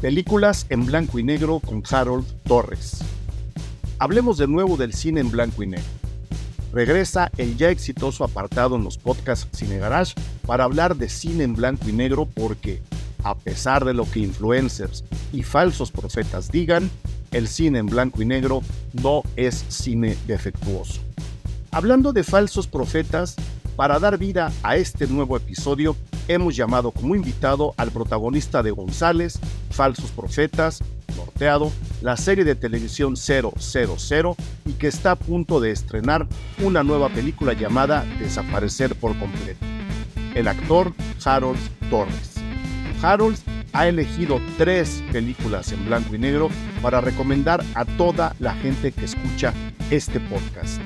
Películas en blanco y negro con Harold Torres. Hablemos de nuevo del cine en blanco y negro. Regresa el ya exitoso apartado en los podcasts Cine Garage para hablar de cine en blanco y negro porque, a pesar de lo que influencers y falsos profetas digan, el cine en blanco y negro no es cine defectuoso. Hablando de falsos profetas, para dar vida a este nuevo episodio, hemos llamado como invitado al protagonista de González, Falsos Profetas, Norteado, la serie de televisión 000 y que está a punto de estrenar una nueva película llamada Desaparecer por completo. El actor Harold Torres. Harold ha elegido tres películas en blanco y negro para recomendar a toda la gente que escucha este podcast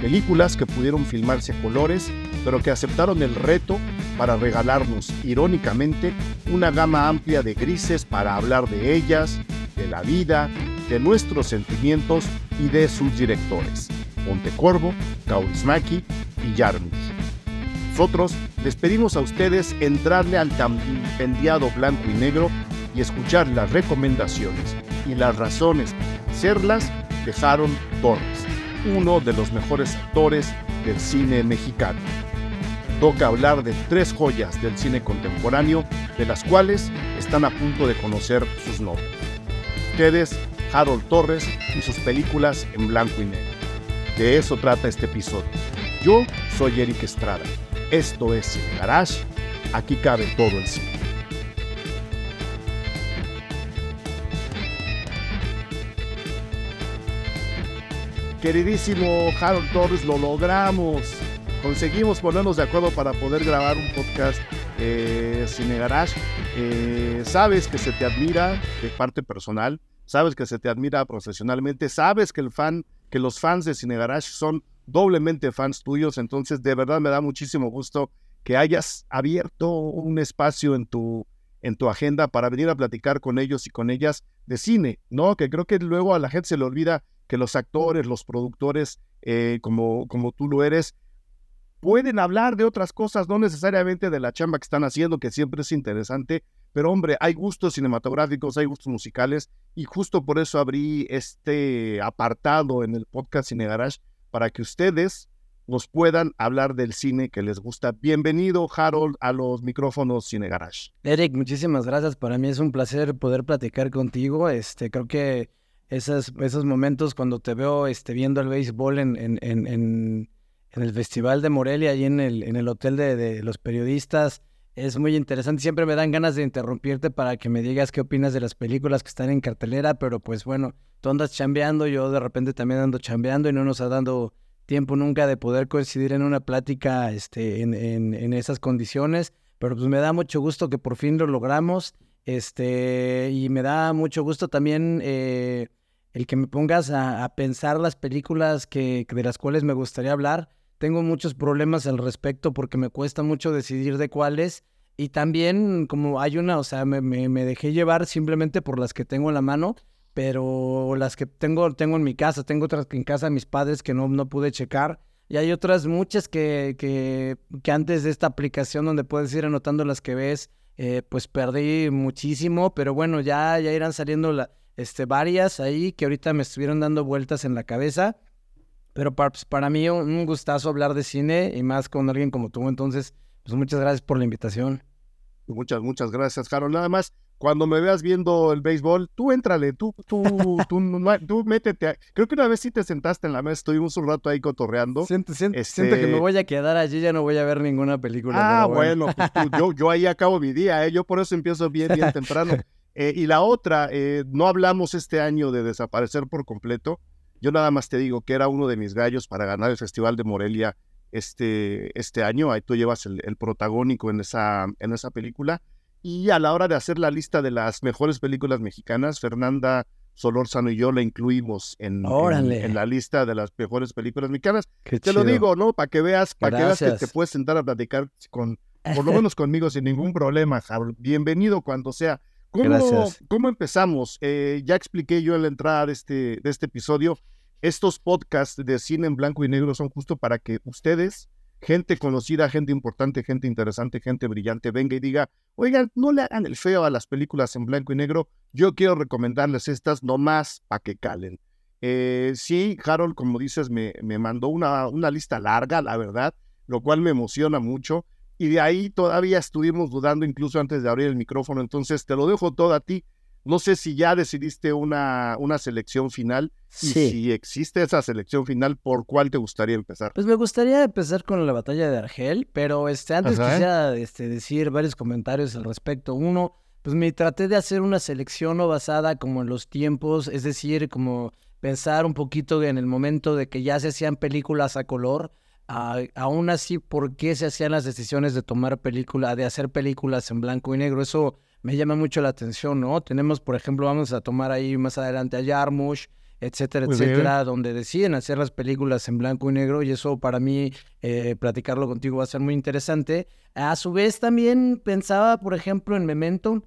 películas que pudieron filmarse a colores, pero que aceptaron el reto para regalarnos, irónicamente, una gama amplia de grises para hablar de ellas, de la vida, de nuestros sentimientos y de sus directores, Montecorvo, Kaurismäki y Jarmusch. Nosotros les pedimos a ustedes entrarle al pendiado blanco y negro y escuchar las recomendaciones y las razones serlas dejaron Torres uno de los mejores actores del cine mexicano. Toca hablar de tres joyas del cine contemporáneo, de las cuales están a punto de conocer sus nombres. Ustedes, Harold Torres y sus películas en blanco y negro. De eso trata este episodio. Yo soy Eric Estrada. Esto es Cine Garage. Aquí cabe todo el cine. queridísimo Harold Torres, lo logramos. Conseguimos ponernos de acuerdo para poder grabar un podcast eh, Cine Garage. Eh, sabes que se te admira de parte personal, sabes que se te admira profesionalmente, sabes que el fan, que los fans de Cine Garage son doblemente fans tuyos, entonces de verdad me da muchísimo gusto que hayas abierto un espacio en tu en tu agenda para venir a platicar con ellos y con ellas de cine, ¿no? Que creo que luego a la gente se le olvida que los actores, los productores, eh, como, como tú lo eres, pueden hablar de otras cosas, no necesariamente de la chamba que están haciendo, que siempre es interesante, pero hombre, hay gustos cinematográficos, hay gustos musicales, y justo por eso abrí este apartado en el podcast Cine Garage, para que ustedes nos puedan hablar del cine que les gusta. Bienvenido, Harold, a los micrófonos Cine Garage. Eric, muchísimas gracias. Para mí es un placer poder platicar contigo. Este, creo que esos, esos momentos cuando te veo este, viendo el béisbol en, en, el Festival de Morelia, ahí en el, en el hotel de, de, los periodistas, es muy interesante. Siempre me dan ganas de interrumpirte para que me digas qué opinas de las películas que están en cartelera, pero pues bueno, tú andas chambeando, yo de repente también ando chambeando y no nos ha dado tiempo nunca de poder coincidir en una plática este, en, en, en esas condiciones, pero pues me da mucho gusto que por fin lo logramos. Este, y me da mucho gusto también eh, el que me pongas a, pensar las películas que, de las cuales me gustaría hablar. Tengo muchos problemas al respecto porque me cuesta mucho decidir de cuáles. Y también como hay una, o sea, me, dejé llevar simplemente por las que tengo en la mano, pero las que tengo, tengo en mi casa, tengo otras que en casa de mis padres que no, no pude checar. Y hay otras muchas que, que, que antes de esta aplicación donde puedes ir anotando las que ves, eh, pues perdí muchísimo, pero bueno, ya, ya irán saliendo la, este, varias ahí que ahorita me estuvieron dando vueltas en la cabeza. Pero para, pues, para mí un gustazo hablar de cine y más con alguien como tú. Entonces, pues muchas gracias por la invitación. Muchas, muchas gracias, Harold. Nada más, cuando me veas viendo el béisbol, tú éntrale, tú, tú, tú, tú métete. Creo que una vez sí te sentaste en la mesa, estuvimos un rato ahí cotorreando. Siento, siento, siento que me este voy a quedar allí, ya no voy a ver ninguna película. Ah, bueno, pues yo, yo ahí acabo mi día, ¿eh? yo por eso empiezo bien, bien temprano. Eh, y la otra, eh, no hablamos este año de desaparecer por completo. Yo nada más te digo que era uno de mis gallos para ganar el Festival de Morelia este, este año. Ahí tú llevas el, el protagónico en esa, en esa película. Y a la hora de hacer la lista de las mejores películas mexicanas, Fernanda Solórzano y yo la incluimos en, en, la lista de las mejores películas mexicanas. te lo digo, ¿no? Para que veas, para que veas que te puedes sentar a platicar con, por lo menos conmigo sin ningún problema, Bienvenido cuando sea. ¿Cómo, Gracias. ¿cómo empezamos? Eh, ya expliqué yo en la entrada de este, de este episodio. Estos podcasts de cine en blanco y negro son justo para que ustedes gente conocida, gente importante, gente interesante, gente brillante venga y diga, oigan, no le hagan el feo a las películas en blanco y negro, yo quiero recomendarles estas nomás para que calen. Eh, sí, Harold, como dices, me, me mandó una, una lista larga, la verdad, lo cual me emociona mucho. Y de ahí todavía estuvimos dudando incluso antes de abrir el micrófono, entonces te lo dejo todo a ti. No sé si ya decidiste una, una selección final y si existe esa selección final, ¿por cuál te gustaría empezar? Pues me gustaría empezar con la batalla de Argel, pero este, antes quisiera este, decir varios comentarios al respecto. Uno, pues me traté de hacer una selección no basada como en los tiempos, es decir, como pensar un poquito en el momento de que ya se hacían películas a color. Aún así, ¿por qué se hacían las decisiones de tomar película, de hacer películas en blanco y negro? Eso me llama mucho la atención, ¿no? Tenemos, por ejemplo, vamos a tomar ahí más adelante a Yarmush, etcétera, etcétera, donde deciden hacer las películas en blanco y negro y eso para mí, eh, platicarlo contigo va a ser muy interesante. A su vez también pensaba, por ejemplo, en Memento,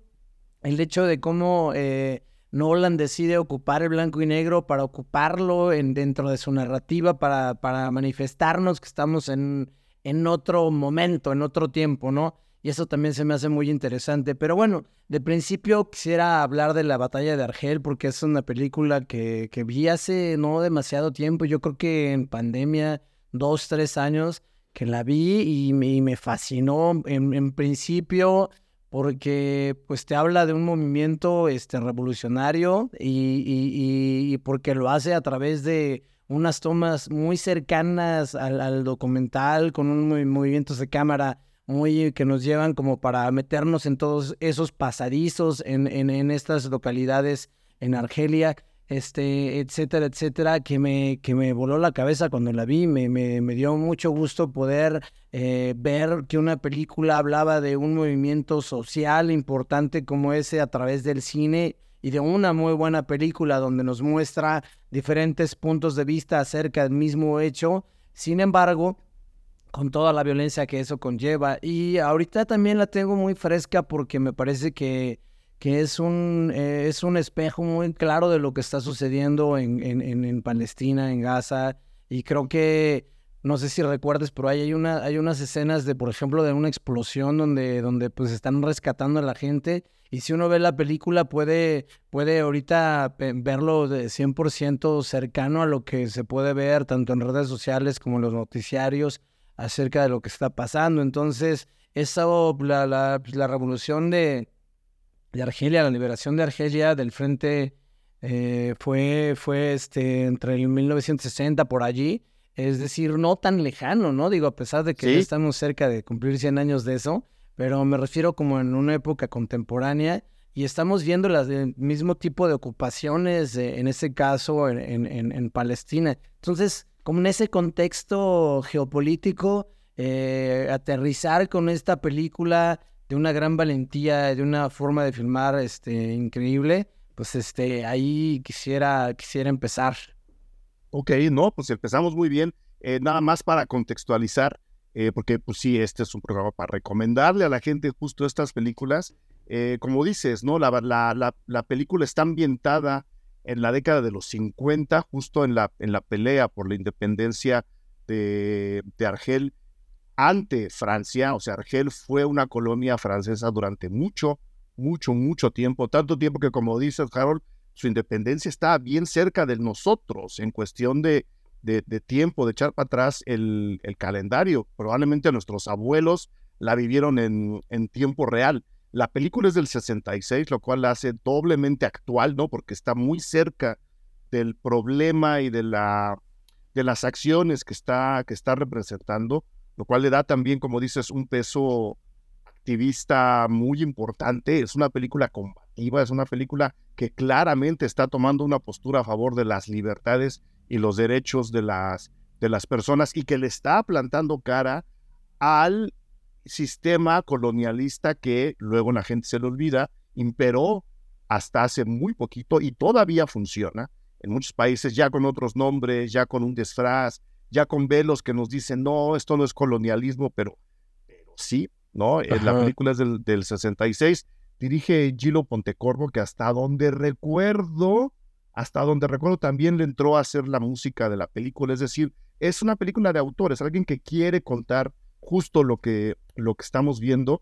el hecho de cómo eh, Nolan decide ocupar el blanco y negro para ocuparlo en, dentro de su narrativa, para, para manifestarnos que estamos en, en otro momento, en otro tiempo, ¿no? y eso también se me hace muy interesante. Pero bueno, de principio quisiera hablar de la batalla de Argel porque es una película que, que vi hace no demasiado tiempo, yo creo que en pandemia, dos, tres años, que la vi y me, fascinó en, principio porque pues te habla de un movimiento este, revolucionario y, y, porque lo hace a través de unas tomas muy cercanas al, al documental, con un movimientos de cámara muy que nos llevan como para meternos en todos esos pasadizos en, en, estas localidades en Argelia, este, etcétera, etcétera, que me, que me voló la cabeza cuando la vi. Me, me, dio mucho gusto poder eh, ver que una película hablaba de un movimiento social importante como ese a través del cine y de una muy buena película donde nos muestra diferentes puntos de vista acerca del mismo hecho. Sin embargo, con toda la violencia que eso conlleva. Y ahorita también la tengo muy fresca porque me parece que, que es, un, eh, es un espejo muy claro de lo que está sucediendo en, en, en, Palestina, en Gaza. Y creo que, no sé si recuerdes, pero hay, hay, una, hay unas escenas de, por ejemplo, de una explosión donde, donde pues están rescatando a la gente. Y si uno ve la película, puede, puede ahorita verlo de 100% cercano a lo que se puede ver tanto en redes sociales como en los noticiarios acerca de lo que está pasando. Entonces, esa, la, la, pues, la revolución de, de, Argelia, la liberación de Argelia del frente eh, fue, fue este, entre el 1960 por allí, es decir, no tan lejano, ¿no? Digo, a pesar de que ya estamos cerca de cumplir 100 años de eso, pero me refiero como en una época contemporánea y estamos viendo las, el mismo tipo de ocupaciones, en ese caso, en, en, en Palestina. Entonces, como en ese contexto geopolítico, eh, aterrizar con esta película de una gran valentía, de una forma de filmar este, increíble, pues este, ahí quisiera, quisiera empezar. Ok, no, pues empezamos muy bien. Eh, nada más para contextualizar, eh, porque pues sí, este es un programa para recomendarle a la gente justo estas películas. como dices, ¿no? La, la, la, la película está ambientada en la década de los 50, justo en la, en la pelea por la independencia de, de Argel ante Francia. O sea, Argel fue una colonia francesa durante mucho, mucho, mucho tiempo. Tanto tiempo que, como dices, Harold, su independencia está bien cerca de nosotros en cuestión de, de, tiempo, de echar para atrás el, el, calendario. Probablemente nuestros abuelos la vivieron en, en tiempo real. La película es del 66, lo cual la hace doblemente actual, ¿no? Porque está muy cerca del problema y de, la, de las acciones que está, que está representando, lo cual le da también, como dices, un peso activista muy importante. Es una película combativa, es una película que claramente está tomando una postura a favor de las libertades y los derechos de las, de las personas y que le está plantando cara al sistema colonialista que luego la gente se le olvida, imperó hasta hace muy poquito y todavía funciona en muchos países ya con otros nombres, ya con un disfraz, ya con velos que nos dicen, no, esto no es colonialismo, pero, pero sí, ¿no? Eh, la película es del, del 66, dirige Gilo Pontecorvo, que hasta donde recuerdo, hasta donde recuerdo también le entró a hacer la música de la película, es decir, es una película de autores, alguien que quiere contar justo lo que, lo que estamos viendo.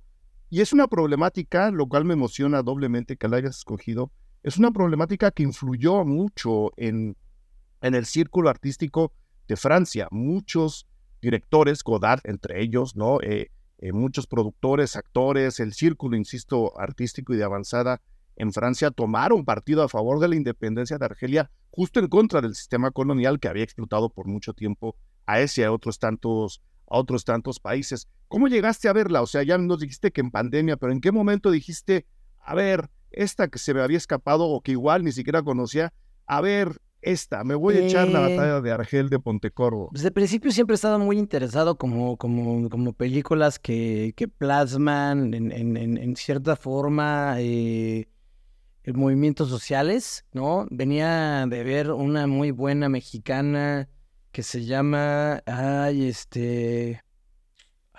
Y es una problemática, lo cual me emociona doblemente que la hayas escogido, es una problemática que influyó mucho en, en el círculo artístico de Francia. Muchos directores, Godard entre ellos, ¿no? Eh, eh, muchos productores, actores, el círculo, insisto, artístico y de avanzada en Francia tomaron partido a favor de la independencia de Argelia, justo en contra del sistema colonial que había explotado por mucho tiempo a ese y a otros tantos, a otros tantos países. ¿Cómo llegaste a verla? O sea, ya nos dijiste que en pandemia, pero ¿en qué momento dijiste, a ver, esta que se me había escapado o que igual ni siquiera conocía, a ver, esta, me voy a echar la eh, batalla de Argel de Pontecorvo. Desde el principio siempre he estado muy interesado como, como, como películas que, que plasman en, en, en, cierta forma eh, movimientos sociales, ¿no? Venía de ver una muy buena mexicana que se llama, ay, este...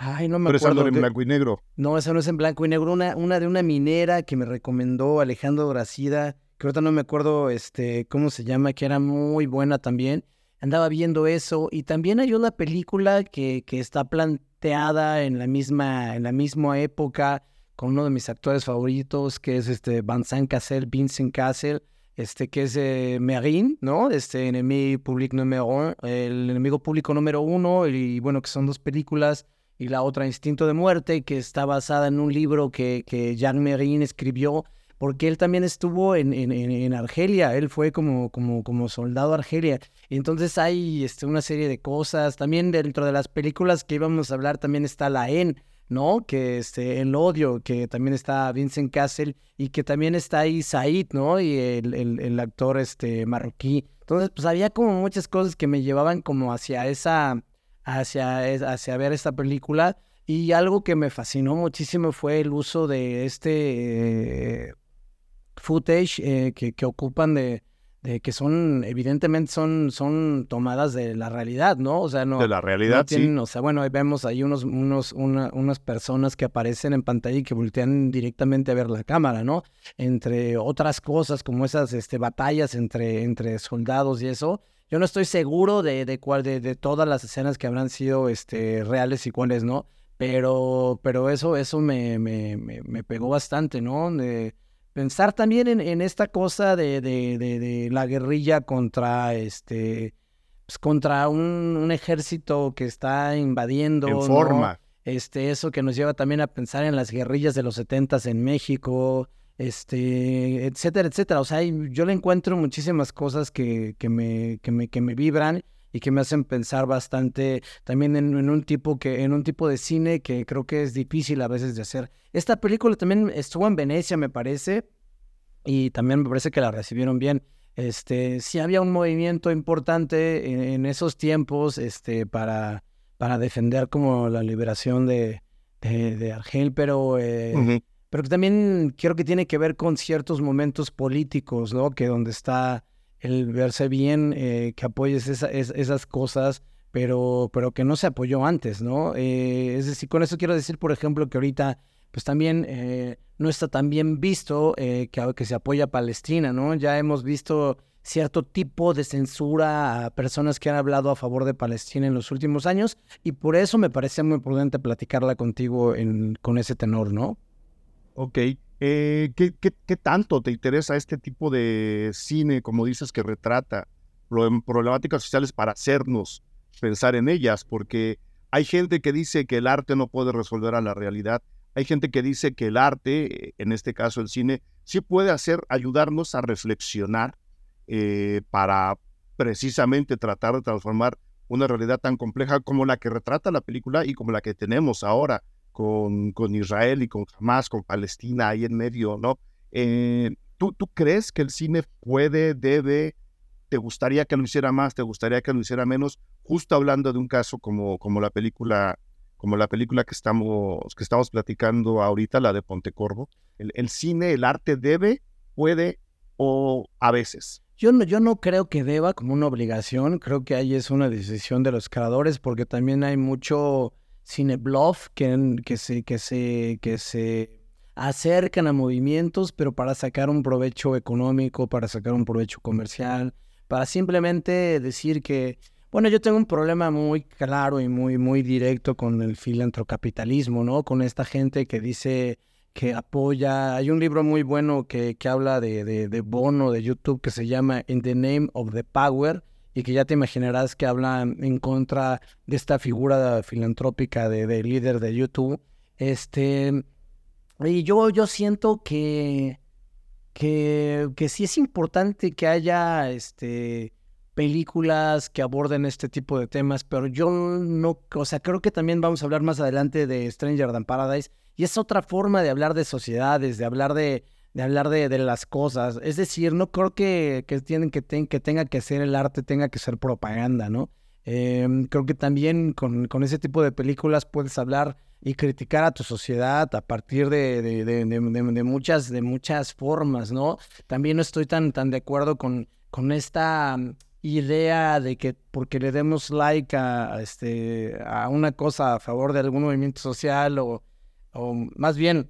Ay, no me Pero acuerdo. Pero en blanco y negro. No, esa no es en blanco y negro. Una, una de una minera que me recomendó Alejandro Gracida que ahorita no me acuerdo este, cómo se llama, que era muy buena también. Andaba viendo eso y también hay una película que, que está planteada en la misma, en la misma época con uno de mis actores favoritos, que es este Vincent Cassel, Vincent Cassel, este, que es eh, Merin, ¿no? Este, Enemigo Público número el enemigo público número uno, y bueno, que son dos películas, y la otra Instinto de Muerte, que está basada en un libro que, que Jean Merin escribió porque él también estuvo en, en, en, Argelia, él fue como, como, como soldado Argelia. Entonces hay este, una serie de cosas. También dentro de las películas que íbamos a hablar también está La En, ¿no? Que este, El Odio, que también está Vincent Castle y que también está ahí Said, ¿no? Y el, el, el actor este, marroquí. Entonces, pues había como muchas cosas que me llevaban como hacia esa, hacia, hacia ver esta película. Y algo que me fascinó muchísimo fue el uso de este footage eh, que, que, ocupan de, de, que son, evidentemente son, son tomadas de la realidad, ¿no? O sea, no. De la realidad, tienen, sí. O sea, bueno, ahí vemos ahí unos, unos, una, unas personas que aparecen en pantalla y que voltean directamente a ver la cámara, ¿no? Entre otras cosas, como esas este, batallas entre, entre soldados y eso. Yo no estoy seguro de, de, cuál, de, de todas las escenas que habrán sido este, reales y cuáles no. Pero, pero eso, eso me, me, me, me pegó bastante, ¿no? De, pensar también en, en esta cosa de, de, de, la guerrilla contra este pues contra un, un, ejército que está invadiendo. En forma. ¿no? Este, eso que nos lleva también a pensar en las guerrillas de los setentas en México, este, etcétera, etcétera. O sea, yo le encuentro muchísimas cosas que, que, me, que, me, que me vibran y que me hacen pensar bastante también en, en, un tipo que en un tipo de cine que creo que es difícil a veces de hacer. Esta película también estuvo en Venecia, me parece, y también me parece que la recibieron bien. Este, sí había un movimiento importante en, en esos tiempos, este, para, para defender como la liberación de, de, de Argel, pero eh, uh -huh. pero que también creo que tiene que ver con ciertos momentos políticos, ¿no? Que donde está el verse bien, eh, que apoyes esa, es, esas cosas, pero, pero que no se apoyó antes, ¿no? Eh, es decir, con eso quiero decir, por ejemplo, que ahorita, pues también eh, no está tan bien visto que, que, se apoya a Palestina, ¿no? Ya hemos visto cierto tipo de censura a personas que han hablado a favor de Palestina en los últimos años, y por eso me parece muy prudente platicarla contigo en, con ese tenor, ¿no? Ok, eh, ¿qué, qué, qué, tanto te interesa este tipo de cine, como dices, que retrata problemáticas sociales para hacernos pensar en ellas? Porque hay gente que dice que el arte no puede resolver a la realidad. Hay gente que dice que el arte, en este caso el cine, sí puede hacer, ayudarnos a reflexionar eh, para precisamente tratar de transformar una realidad tan compleja como la que retrata la película y como la que tenemos ahora con, con, Israel y con Hamas, con Palestina ahí en medio, ¿no? Eh, ¿tú, ¿Tú crees que el cine puede, debe, te gustaría que lo hiciera más, te gustaría que lo hiciera menos? Justo hablando de un caso como, como la película como la película que estamos, que estamos platicando ahorita, la de Pontecorvo. El, el cine, el arte debe, puede o a veces. Yo no, yo no creo que deba como una obligación, creo que ahí es una decisión de los creadores porque también hay mucho cine bluff que, que, se, que, se, que se acercan a movimientos, pero para sacar un provecho económico, para sacar un provecho comercial, para simplemente decir que, Bueno, yo tengo un problema muy claro y muy, muy directo con el filantrocapitalismo, ¿no? Con esta gente que dice que apoya. Hay un libro muy bueno que, que habla de, de, de, Bono de YouTube que se llama In the Name of the Power y que ya te imaginarás que habla en contra de esta figura filantrópica de, de líder de YouTube. Este, y yo, yo siento que, que, que sí es importante que haya este, películas que aborden este tipo de temas, pero yo no, o sea, creo que también vamos a hablar más adelante de Stranger Than Paradise, y es otra forma de hablar de sociedades, de hablar de, de hablar de, de, las cosas. Es decir, no creo que, que, tienen que, que tenga que ser el arte, tenga que ser propaganda, ¿no? Eh, creo que también con, con, ese tipo de películas puedes hablar y criticar a tu sociedad a partir de, de, de, muchas, de muchas formas, ¿no? También no estoy tan, tan de acuerdo con, con esta idea de que porque le demos like a, este, a una cosa a favor de algún movimiento social o, o más bien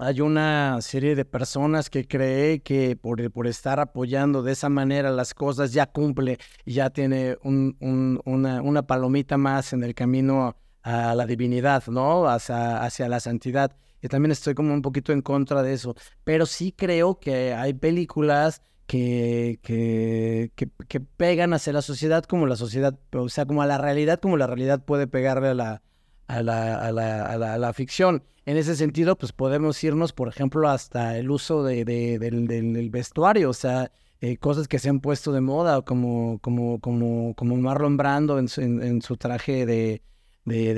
hay una serie de personas que cree que por, por estar apoyando de esa manera las cosas ya cumple ya tiene un, un, una, una, palomita más en el camino a la divinidad, ¿no? Hacia, hacia la santidad. Y también estoy como un poquito en contra de eso. Pero sí creo que hay películas que, que, que, pegan hacia la sociedad como la sociedad, o sea, como a la realidad, como la realidad puede pegarle a la, a la, a la, a la, ficción. En ese sentido, pues podemos irnos, por ejemplo, hasta el uso de, de, del, del, vestuario, o sea, eh, cosas que se han puesto de moda, como, como, como, como Marlon Brando en su, en, su traje de, de,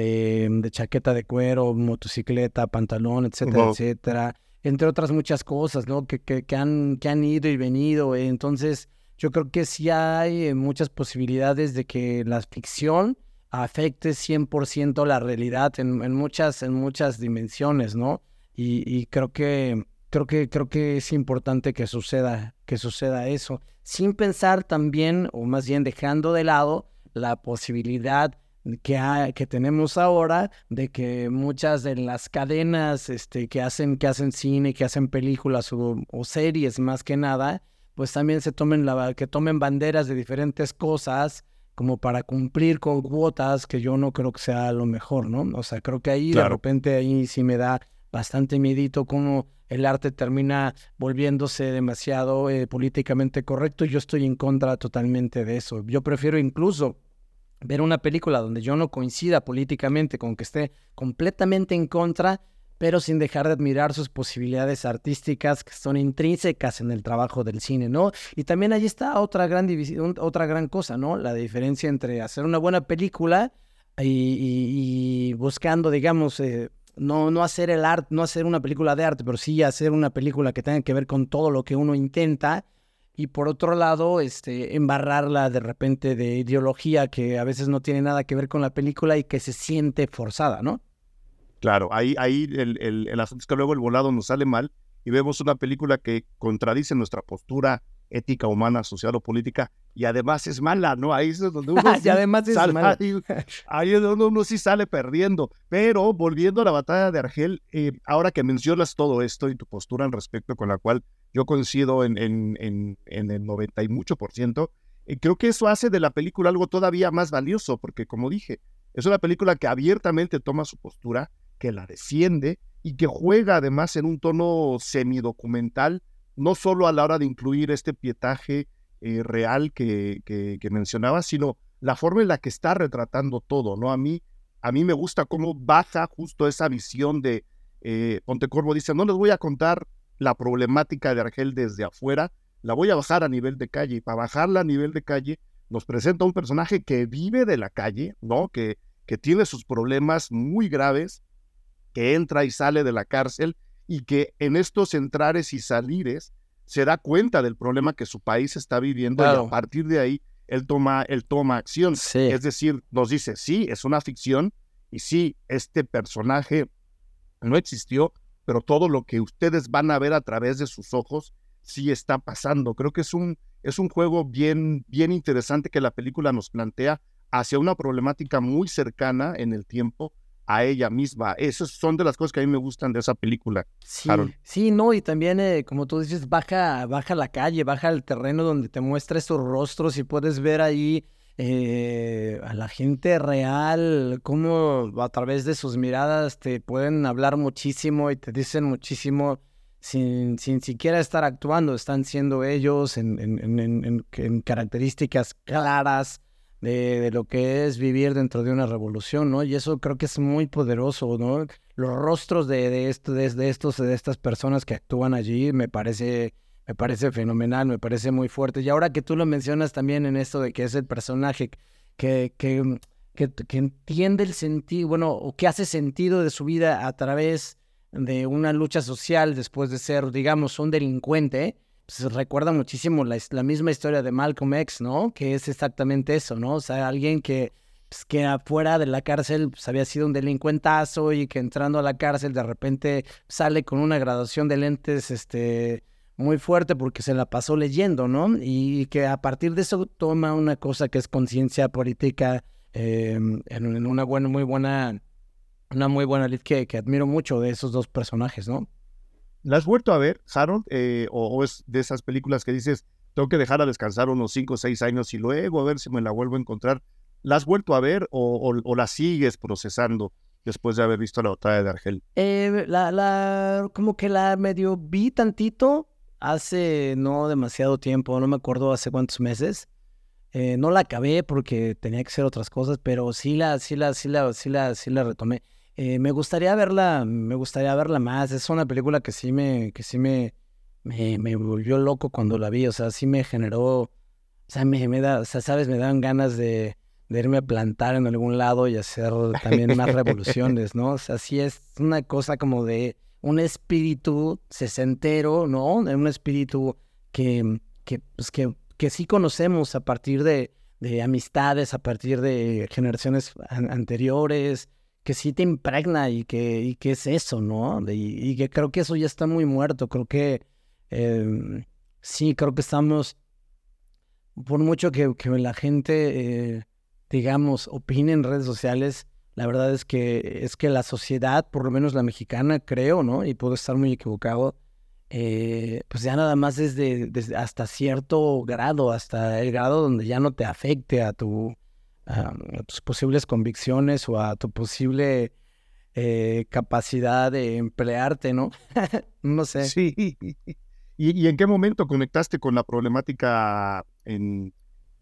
de, chaqueta de cuero, motocicleta, pantalón, etcétera, etcétera entre otras muchas cosas, ¿no? Que, que, que, han, que han ido y venido. Entonces, yo creo que sí hay eh, muchas posibilidades de que la ficción afecte 100% la realidad en, muchas, en muchas dimensiones, ¿no? Y, creo que creo que creo que es importante que suceda que suceda eso sin pensar también o más bien dejando de lado la posibilidad que, que tenemos ahora de que muchas de las cadenas este, que, hacen, que hacen cine, que hacen películas o, series más que nada, pues también se tomen la, que tomen banderas de diferentes cosas como para cumplir con cuotas que yo no creo que sea lo mejor, ¿no? O sea, creo que ahí de repente ahí sí me da bastante miedito cómo el arte termina volviéndose demasiado eh, políticamente correcto. Yo estoy en contra totalmente de eso. Yo prefiero incluso ver una película donde yo no coincida políticamente con que esté completamente en contra, pero sin dejar de admirar sus posibilidades artísticas que son intrínsecas en el trabajo del cine, ¿no? Y también ahí está otra gran división, otra gran cosa, ¿no? La diferencia entre hacer una buena película y, buscando, digamos, eh, no, no hacer el arte, no hacer una película de arte, pero sí hacer una película que tenga que ver con todo lo que uno intenta y por otro lado, este, embarrarla de repente de ideología que a veces no tiene nada que ver con la película y que se siente forzada, ¿no? Claro, ahí, ahí el, el, el asunto es que luego el volado nos sale mal y vemos una película que contradice nuestra postura ética humana, social o política, y además es mala, ¿no? Ahí es donde uno y además es sale, mala. Ahí, es donde uno sí sale perdiendo. Pero volviendo a la batalla de Argel, eh, ahora que mencionas todo esto y tu postura en respecto con la cual yo coincido en, en, en, en el 90 y mucho por ciento, eh, creo que eso hace de la película algo todavía más valioso, porque como dije, es una película que abiertamente toma su postura, que la defiende y que juega además en un tono semidocumental no solo a la hora de incluir este pietaje eh, real que, que, mencionaba, sino la forma en la que está retratando todo, ¿no? A mí, a mí me gusta cómo baja justo esa visión de, eh, Pontecorvo dice, no les voy a contar la problemática de Argel desde afuera, la voy a bajar a nivel de calle, y para bajarla a nivel de calle nos presenta un personaje que vive de la calle, ¿no? Que, que tiene sus problemas muy graves, que entra y sale de la cárcel y que en estos entrares y salires se da cuenta del problema que su país está viviendo y a partir de ahí él toma, él toma acción. Es decir, nos dice, sí, es una ficción y sí, este personaje no existió, pero todo lo que ustedes van a ver a través de sus ojos sí está pasando. Creo que es un, es un juego bien, bien interesante que la película nos plantea hacia una problemática muy cercana en el tiempo a ella misma. Esas son de las cosas que a mí me gustan de esa película. Sí, sí, no, y también, eh, como tú dices, baja, baja la calle, baja el terreno donde te muestra esos rostros y puedes ver ahí eh, a la gente real, cómo a través de sus miradas te pueden hablar muchísimo y te dicen muchísimo sin, sin siquiera estar actuando, están siendo ellos en, en, características claras de, de, lo que es vivir dentro de una revolución, ¿no? Y eso creo que es muy poderoso, ¿no? Los rostros de, de, esto, de, estos, de estas personas que actúan allí me parece me parece fenomenal, me parece muy fuerte. Y ahora que tú lo mencionas también en esto de que es el personaje que, que, que, entiende el sentido, bueno, o que hace sentido de su vida a través de una lucha social después de ser, digamos, un delincuente, pues recuerda muchísimo la, misma historia de Malcolm X, ¿no? Que es exactamente eso, ¿no? O sea, alguien que, pues, que afuera de la cárcel pues, había sido un delincuentazo y que entrando a la cárcel de repente sale con una graduación de lentes, este muy fuerte porque se la pasó leyendo, ¿no? Y que a partir de eso toma una cosa que es conciencia política em, en, una buena, muy buena, una muy buena lead que, admiro mucho de esos dos personajes, ¿no? ¿La has vuelto a ver, Harold? Eh, o, es de esas películas que dices, tengo que dejar a descansar unos cinco o seis años y luego a ver si me la vuelvo a encontrar? ¿La has vuelto a ver o, o, la sigues procesando? después de haber visto la batalla de Argel? Eh, la, la, como que la medio vi tantito, hace no demasiado tiempo, no me acuerdo hace cuántos meses. Eh, no la acabé porque tenía que hacer otras cosas, pero sí la, sí la, sí la, sí la, sí la retomé. Eh, me gustaría verla, me gustaría verla más. Es una película que sí me, que sí me, me, me volvió loco cuando la vi. O sea, sí me generó, o sea, me, me da, o sea, sabes, me dan ganas de, de irme a plantar en algún lado y hacer también más revoluciones, ¿no? O sea, sí es una cosa como de un espíritu sesentero, ¿no? Un espíritu que, que, pues que, que sí conocemos a partir de, de amistades, a partir de generaciones anteriores, que sí te impregna y que, y que es eso, ¿no? Y, que creo que eso ya está muy muerto. Creo que em, sí, creo que estamos, por mucho que, la gente, eh, digamos, opine en redes sociales, la verdad es que es que la sociedad, por lo menos la mexicana, creo, ¿no? Y puedo estar muy equivocado, eh, pues ya nada más desde, desde, hasta cierto grado, hasta el grado donde ya no te afecte a, tu, a, tus posibles convicciones o a tu posible eh, capacidad de emplearte, ¿no? no sé. Sí. ¿Y, en qué momento conectaste con la problemática en,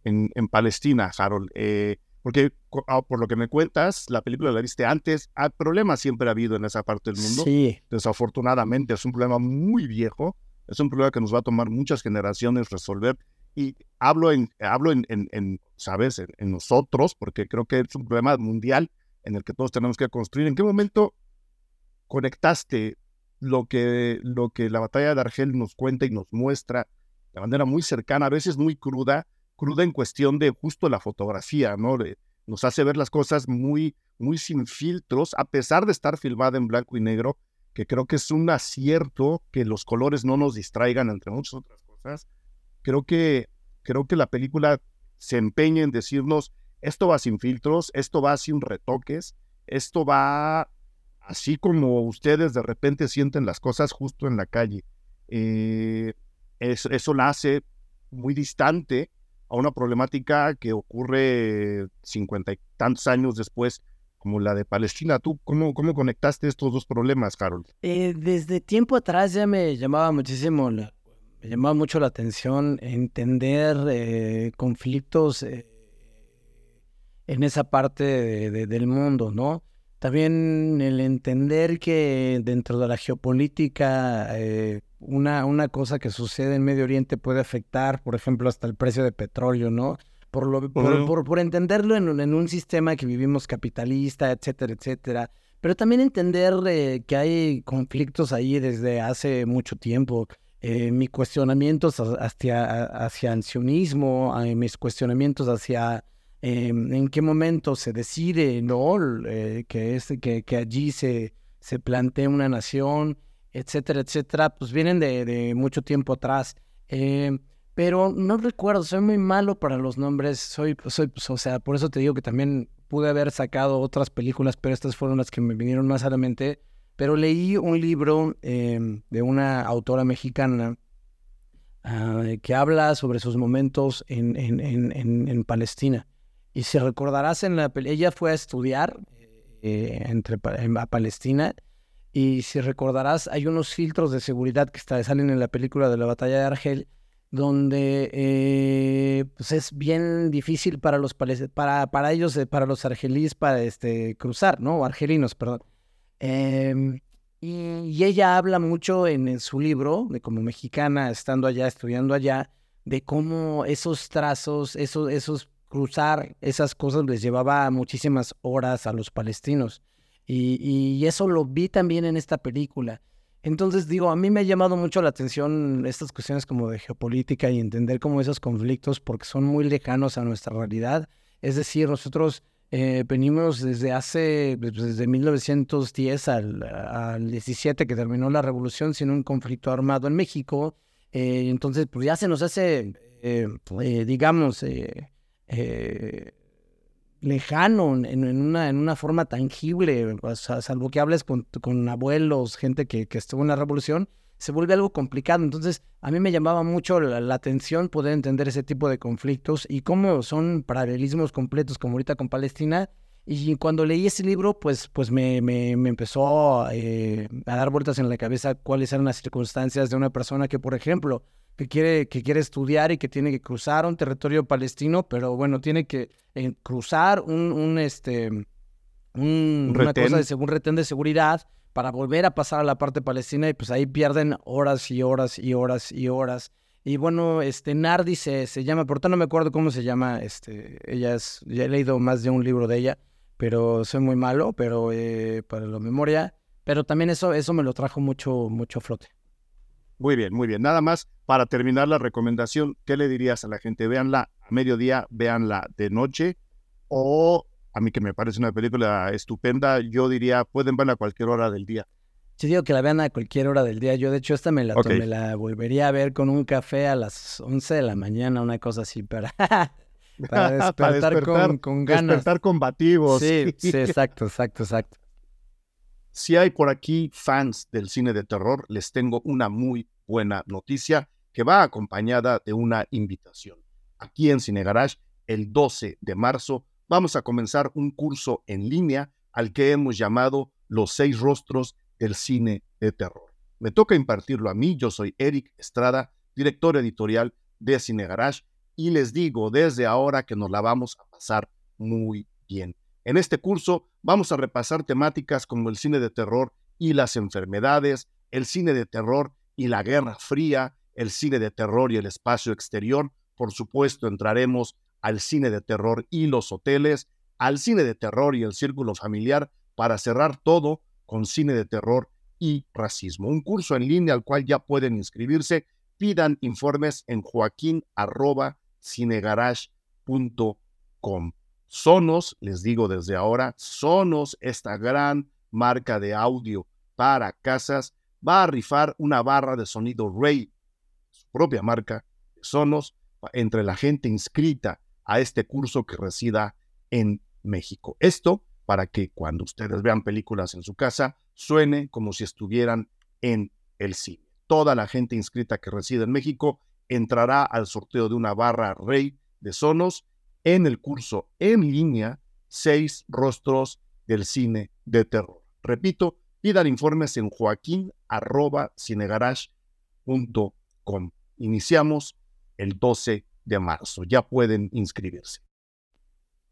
en, en Palestina, Harold? Eh, porque ah, por lo que me cuentas, la película la viste antes, hay ah, problemas siempre ha habido en esa parte del mundo. Sí. Desafortunadamente es un problema muy viejo, es un problema que nos va a tomar muchas generaciones resolver. Y hablo en, hablo en, ¿sabes? En, nosotros, porque creo que es un problema mundial en el que todos tenemos que construir. ¿En qué momento conectaste lo que, lo que la batalla de Argel nos cuenta y nos muestra de manera muy cercana, a veces muy cruda, cruda en cuestión de justo la fotografía, ¿no? nos hace ver las cosas muy, muy sin filtros, a pesar de estar filmada en blanco y negro, que creo que es un acierto que los colores no nos distraigan, entre muchas otras cosas. Creo que, creo que la película se empeña en decirnos, esto va sin filtros, esto va sin retoques, esto va así como ustedes de repente sienten las cosas justo en la calle. Eh, eso, eso la hace muy distante a una problemática que ocurre cincuenta y tantos años después, como la de Palestina. ¿Tú cómo, cómo conectaste estos dos problemas, Harold? Eh, desde tiempo atrás ya me llamaba muchísimo, me llamaba mucho la atención entender eh, conflictos eh, en esa parte del mundo, ¿no? También el entender que dentro de la geopolítica una, una cosa que sucede en Medio Oriente puede afectar, por ejemplo, hasta el precio de petróleo, ¿no? Por, lo, por, por, entenderlo en, en, un sistema que vivimos capitalista, etcétera, etcétera. Pero también entender eh, que hay conflictos ahí desde hace mucho tiempo. Eh, mis cuestionamientos hacia, hacia el sionismo, eh, mis cuestionamientos hacia en qué momento se decide, ¿no? que, es, que, que allí se, se plantee una nación etcétera, etcétera, pues vienen de, mucho tiempo atrás. Eh, pero no recuerdo, soy muy malo para los nombres, soy, soy, pues, o sea, por eso te digo que también pude haber sacado otras películas, pero estas fueron las que me vinieron más a la mente. Pero leí un libro em, de una autora mexicana ah, que habla sobre sus momentos en, en, en, en Palestina. Y si recordarás en la ella fue a estudiar eh, entre, a Palestina y si recordarás hay unos filtros de seguridad que salen en la película de la batalla de Argel donde eh, pues es bien difícil para los para, para ellos, eh, para los argelíes, para este, cruzar, ¿no? Argelinos, perdón. Em, y, ella habla mucho en, su libro, de como mexicana, estando allá, estudiando allá, de cómo esos trazos, esos, esos cruzar esas cosas les llevaba muchísimas horas a los palestinos. Y, y eso lo vi también en esta película. Entonces, digo, a mí me ha llamado mucho la atención estas cuestiones como de geopolítica y entender cómo esos conflictos, porque son muy lejanos a nuestra realidad. Es decir, nosotros eh, venimos desde hace, pues, desde 1910 al, al, 17 que terminó la revolución sin un conflicto armado en México. Eh, entonces, pues ya se nos hace, eh, digamos, lejano, en, una, en una forma tangible, salvo que hables con, con abuelos, gente que, que, estuvo en la revolución, se vuelve algo complicado. Entonces, a mí me llamaba mucho la, atención poder entender ese tipo de conflictos y cómo son paralelismos completos, como ahorita con Palestina. Y cuando leí ese libro, pues, pues me, me, me empezó eh, a dar vueltas en la cabeza cuáles eran las circunstancias de una persona que, por ejemplo, que quiere, que quiere estudiar y que tiene que cruzar un territorio palestino, pero bueno, tiene que eh, cruzar un, un este, un, una cosa de un retén de seguridad para volver a pasar a la parte palestina y pues ahí pierden horas y horas y horas y horas. Y bueno, este Nardi se, se llama, por tanto no me acuerdo cómo se llama, este, ella es, ya he leído más de un libro de ella, pero soy muy malo, pero eh, para la memoria, pero también eso, eso me lo trajo mucho, mucho flote. Muy bien, muy bien. Nada más para terminar la recomendación, ¿qué le dirías a la gente? Véanla a mediodía, véanla de noche o a mí que me parece una película estupenda, yo diría, pueden verla a cualquier hora del día. Sí, digo que la vean a cualquier hora del día. Yo, de hecho, esta me la, la volvería a ver con un café a las 11 de la mañana, una cosa así, para, despertar, con, con, ganas. Despertar combativos. Sí, sí, exacto, exacto, exacto. Si hay por aquí fans del cine de terror, les tengo una muy buena noticia que va acompañada de una invitación. Aquí en Cine Garage, el 12 de marzo, vamos a comenzar un curso en línea al que hemos llamado Los seis rostros del cine de terror. Me toca impartirlo a mí, yo soy Eric Estrada, director editorial de Cine Garage, y les digo desde ahora que nos la vamos a pasar muy bien. En este curso vamos a repasar temáticas como el cine de terror y las enfermedades, el cine de terror y la Guerra Fría, el cine de terror y el espacio exterior. Por supuesto, entraremos al cine de terror y los hoteles, al cine de terror y el círculo familiar, para cerrar todo con cine de terror y racismo. Un curso en línea al cual ya pueden inscribirse. Pidan informes en joaquín.cinegarage.com. Sonos, les digo desde ahora, Sonos, esta gran marca de audio para casas, va a rifar una barra de sonido Ray, su propia marca, Sonos, entre la gente inscrita a este curso que resida en México. Esto para que cuando ustedes vean películas en su casa, suene como si estuvieran en el cine. Toda la gente inscrita que reside en México entrará al sorteo de una barra Rey de Sonos en el curso en línea Seis Rostros del Cine de Terror. Repito, pidan informes en joaquín.cinegarage.com. Iniciamos el 12 de marzo. Ya pueden inscribirse.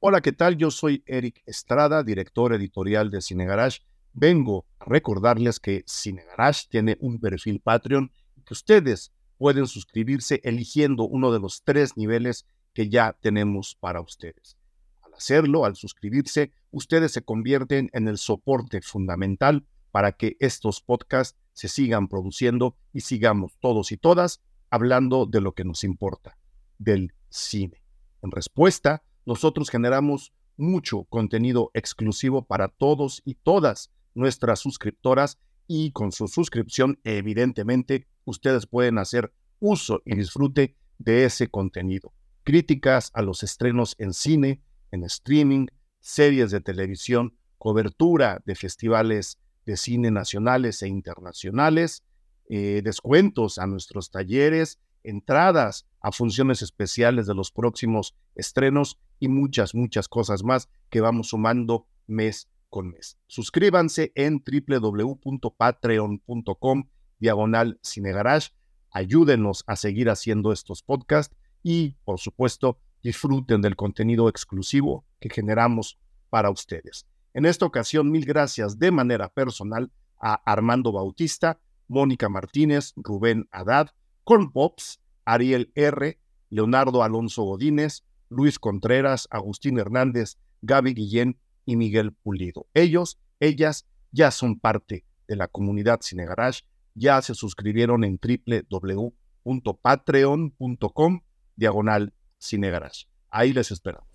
Hola, ¿qué tal? Yo soy Eric Estrada, director editorial de Cinegarage. Vengo a recordarles que Cinegarage tiene un perfil Patreon que ustedes pueden suscribirse eligiendo uno de los tres niveles que ya tenemos para ustedes. Al hacerlo, al suscribirse, ustedes se convierten en el soporte fundamental para que estos podcasts se sigan produciendo y sigamos todos y todas hablando de lo que nos importa, del cine. En respuesta, nosotros generamos mucho contenido exclusivo para todos y todas nuestras suscriptoras y con su suscripción, evidentemente, ustedes pueden hacer uso y disfrute de ese contenido críticas a los estrenos en cine, en streaming, series de televisión, cobertura de festivales de cine nacionales e internacionales, eh, descuentos a nuestros talleres, entradas a funciones especiales de los próximos estrenos y muchas, muchas cosas más que vamos sumando mes con mes. Suscríbanse en www.patreon.com diagonal cinegarage. Ayúdenos a seguir haciendo estos podcasts y, por supuesto, disfruten del contenido exclusivo que generamos para ustedes. En esta ocasión, mil gracias de manera personal a Armando Bautista, Mónica Martínez, Rubén Haddad, Con Pops, Ariel R., Leonardo Alonso Godínez, Luis Contreras, Agustín Hernández, Gaby Guillén y Miguel Pulido. Ellos, ellas, ya son parte de la comunidad Cine Garage, ya se suscribieron en www.patreon.com diagonal Cine Garage. Ahí les esperamos.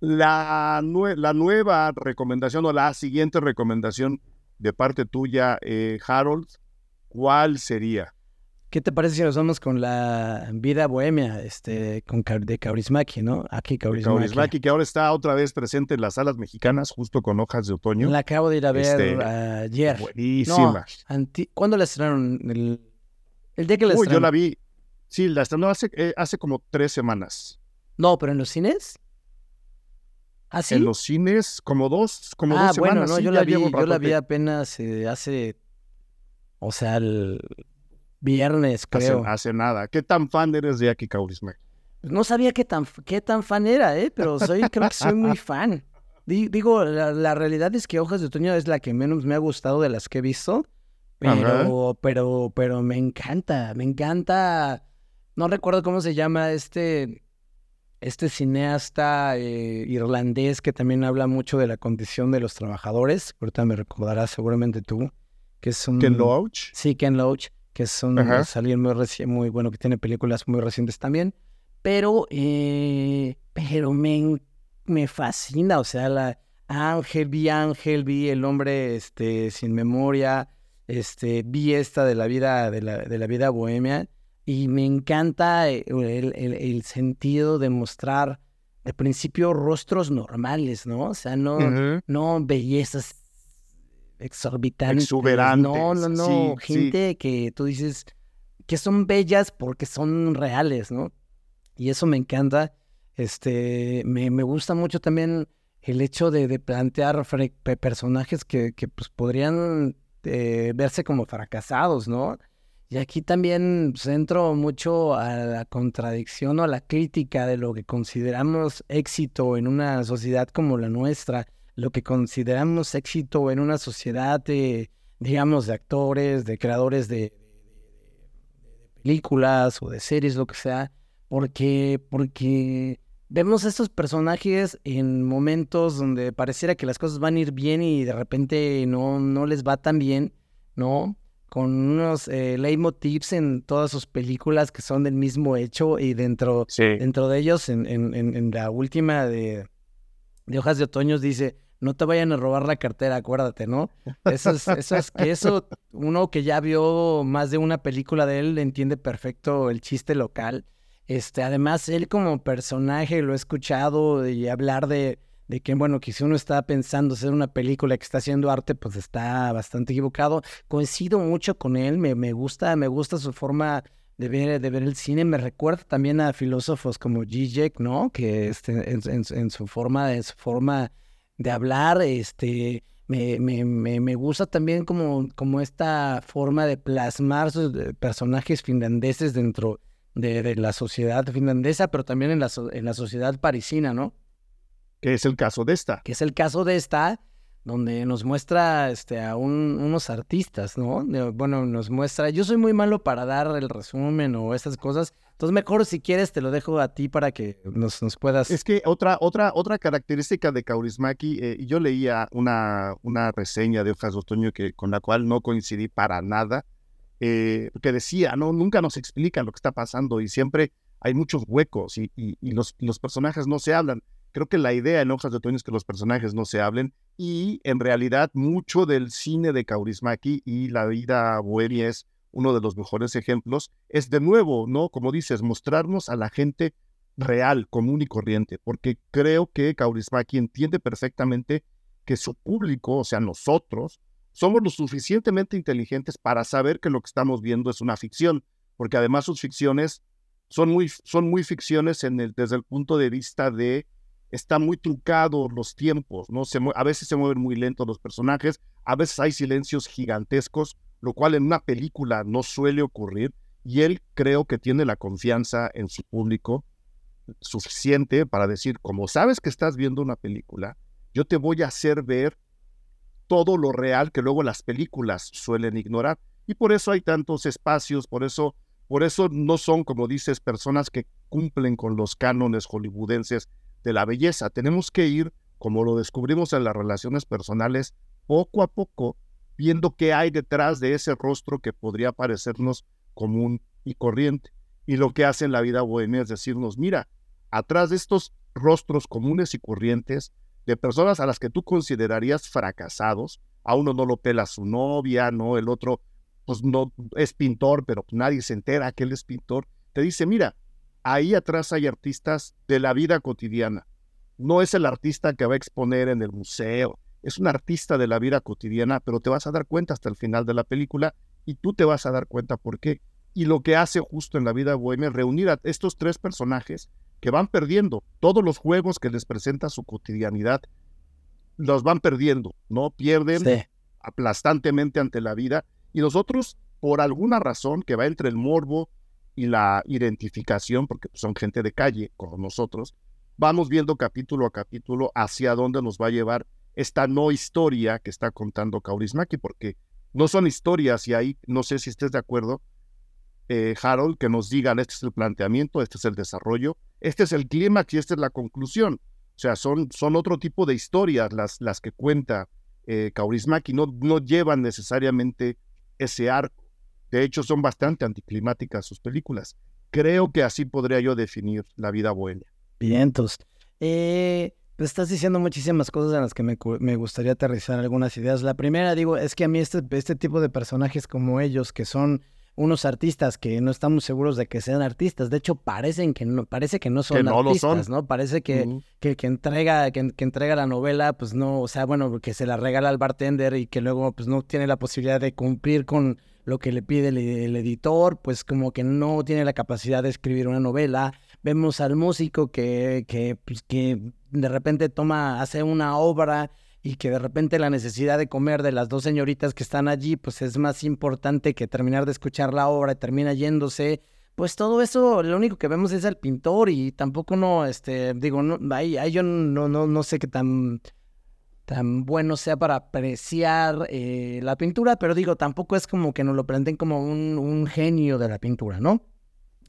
La, la, nueva recomendación o la siguiente recomendación de parte tuya, eh, Harold, ¿cuál sería? ¿Qué te parece si nos vamos con la vida bohemia este, con, de Kaurismaki, ¿no? Aquí Kaurismaki. que ahora está otra vez presente en las salas mexicanas, justo con hojas de otoño. La acabo de ir a ver este, ayer. Buenísima. ¿Cuándo la estrenaron? El, el día que la Uy, yo la vi. Sí, la estrenó hace, eh, hace como tres semanas. No, pero en los cines. ¿Ah, sí? En los cines, como dos, como ah, dos bueno, semanas. no, yo, la vi, yo la vi apenas eh, hace. O sea, el Viernes, creo. Hace, nada. ¿Qué tan fan eres de Aki Kaurismäki? Pues no sabía qué tan, qué tan fan era, ¿eh? pero soy, creo que soy muy fan. Digo, la, realidad es que Hojas de Otoño es la que menos me ha gustado de las que he visto, pero, pero, pero me encanta, me encanta. No recuerdo cómo se llama este, este cineasta eh, irlandés que también habla mucho de la condición de los trabajadores. Ahorita me recordarás seguramente tú, que es un... Ken Loach. Sí, Ken Loach que es un alguien muy, muy bueno, que tiene películas muy recientes también. Pero, eh, pero me, me fascina, o sea, la Ángel, vi Ángel, vi El hombre este, sin memoria, este, vi esta de la vida, de la, de la vida bohemia, y me encanta el, el, el sentido de mostrar de principio rostros normales, ¿no? O sea, no, no bellezas exorbitantes. Exuberantes. No, no, no. Gente que tú dices que son bellas porque son reales, ¿no? Y eso me encanta. Este, me, me gusta mucho también el hecho de, de plantear personajes que, que pues, podrían eh, verse como fracasados, ¿no? Y aquí también centro mucho a la contradicción o a la crítica de lo que consideramos éxito en una sociedad como la nuestra lo que consideramos éxito en una sociedad de, digamos, de actores, de creadores de, películas o de series, lo que sea, porque, porque vemos a estos personajes en momentos donde pareciera que las cosas van a ir bien y de repente no, no les va tan bien, ¿no? Con unos eh, leitmotivs en todas sus películas que son del mismo hecho y dentro, dentro de ellos, en, en, en la última de, de Hojas de Otoños, dice no te vayan a robar la cartera, acuérdate, ¿no? Eso es, eso es que eso, uno que ya vio más de una película de él entiende perfecto el chiste local. Este, además, él como personaje lo he escuchado y hablar de, de que, bueno, que uno está pensando hacer una película que está haciendo arte, pues está bastante equivocado. Coincido mucho con él, me, me gusta, me gusta su forma de ver, de ver el cine. Me recuerda también a filósofos como Zizek, ¿no? Que este, en, en, su forma, en su forma de hablar, este, me, me, me, gusta también como, como esta forma de plasmar sus eh, personajes finlandeses dentro de, la sociedad finlandesa, pero también en la, en la sociedad parisina, ¿no? Que es el caso de esta. Que es el caso de esta, donde nos muestra este, a unos artistas, ¿no? bueno, nos muestra, yo soy muy malo para dar el resumen o esas cosas, entonces mejor si quieres te lo dejo a ti para que nos, puedas... Es que otra, otra, otra característica de Kaurismaki, eh, yo leía una, una reseña de Hojas de Otoño que, con la cual no coincidí para nada, eh, que decía, no, nunca nos explican lo que está pasando y siempre hay muchos huecos y, y, y los, los personajes no se hablan. Creo que la idea en Hojas de Otoño es que los personajes no se hablen y en realidad mucho del cine de Kaurismaki y la vida bohemia es uno de los mejores ejemplos, es de nuevo, ¿no? Como dices, mostrarnos a la gente real, común y corriente, porque creo que Kaurismaki entiende perfectamente que su público, o sea, nosotros, somos lo suficientemente inteligentes para saber que lo que estamos viendo es una ficción, porque además sus ficciones son muy, son muy ficciones desde el punto de vista de está muy trucado los tiempos, ¿no? A veces se mueven muy lentos los personajes, a veces hay silencios gigantescos, lo cual en una película no suele ocurrir, y él creo que tiene la confianza en su público suficiente para decir, como sabes que estás viendo una película, yo te voy a hacer ver todo lo real que luego las películas suelen ignorar. Y por eso hay tantos espacios, por eso, por eso no son, como dices, personas que cumplen con los cánones hollywoodenses de la belleza. Tenemos que ir, como lo descubrimos en las relaciones personales, poco a poco, viendo qué hay detrás de ese rostro que podría parecernos común y corriente. Y lo que hace en la vida bohemia es decirnos, mira, atrás de estos rostros comunes y corrientes, de personas a las que tú considerarías fracasados, a uno no lo pela su novia, ¿no? El otro, pues no es pintor, pero nadie se entera que él es pintor. Te dice, mira, ahí atrás hay artistas de la vida cotidiana. No es el artista que va a exponer en el museo, es un artista de la vida cotidiana, pero te vas a dar cuenta hasta el final de la película y tú te vas a dar cuenta por qué. Y lo que hace justo en la vida bohemia es reunir a estos tres personajes que van perdiendo todos los juegos que les presenta su cotidianidad, los van perdiendo, ¿no? Pierden aplastantemente ante la vida y nosotros, por alguna razón que va entre el morbo y la identificación, porque son gente de calle como nosotros, vamos viendo capítulo a capítulo hacia dónde nos va a llevar esta no historia que está contando Kaurismaki, porque no son historias y ahí no sé si estés de acuerdo, eh, Harold, que nos digan este es el planteamiento, este es el desarrollo, este es el clímax y esta es la conclusión. O sea, son, son otro tipo de historias las, las que cuenta eh, no, no llevan necesariamente ese arco. De hecho, son bastante anticlimáticas sus películas. Creo que así podría yo definir la vida bohemia. Vientos. Eh, pues estás diciendo muchísimas cosas en las que me, me, gustaría aterrizar algunas ideas. La primera, digo, es que a mí este, este tipo de personajes como ellos, que son unos artistas que no estamos seguros de que sean artistas. De hecho, parecen que no, parece que no son artistas, ¿no? Parece que, que, que, entrega, que, que, entrega la novela, pues no, o sea, bueno, que se la regala al bartender y que luego pues no tiene la posibilidad de cumplir con lo que le pide el, editor, pues como que no tiene la capacidad de escribir una novela. Vemos al músico que, que, pues, que de repente toma, hace una obra y que de repente la necesidad de comer de las dos señoritas que están allí, pues es más importante que terminar de escuchar la obra y termina yéndose. Pues todo eso, lo único que vemos es al pintor y tampoco no, este, digo, no, ahí, ahí yo no, no, no sé qué tan tan bueno sea para apreciar eh, la pintura, pero digo, tampoco es como que nos lo planteen como un, un genio de la pintura, ¿no?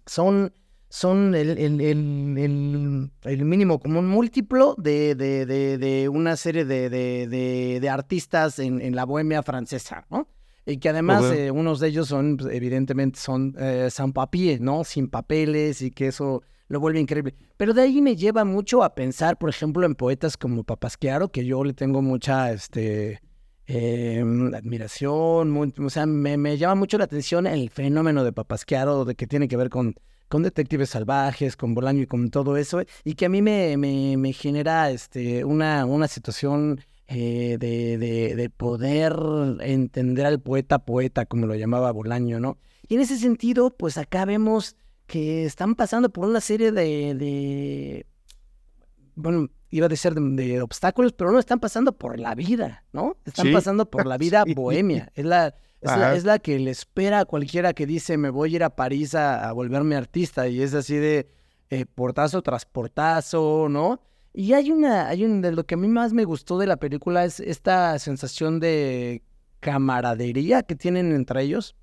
Son, son el, el, el, el mínimo como un múltiplo de, de, de, de una serie de, artistas en, en, la bohemia francesa, ¿no? Y que además eh, unos de ellos son, pues, evidentemente, son eh, sans papier, ¿no? Sin papeles y que eso lo vuelve increíble. Pero de ahí me lleva mucho a pensar, por ejemplo, en poetas como Papasquiaro, que yo le tengo mucha este, em, admiración, o sea, me, llama mucho la atención el fenómeno de Papasquiaro, de que tiene que ver con, con detectives salvajes, con Bolaño y con todo eso, y que a mí me, me, genera este, una, una situación eh, de, de, de, poder entender al poeta poeta, como lo llamaba Bolaño, ¿no? Y en ese sentido, pues acá vemos que están pasando por una serie de, bueno, iba a decir de, obstáculos, pero no, están pasando por la vida, ¿no? Están pasando por la vida bohemia. Es la, es la, que le espera a cualquiera que dice, me voy a ir a París a, volverme artista, y es así de eh, portazo tras portazo, ¿no? Y hay una, hay un, de lo que a mí más me gustó de la película es esta sensación de camaradería que tienen entre ellos,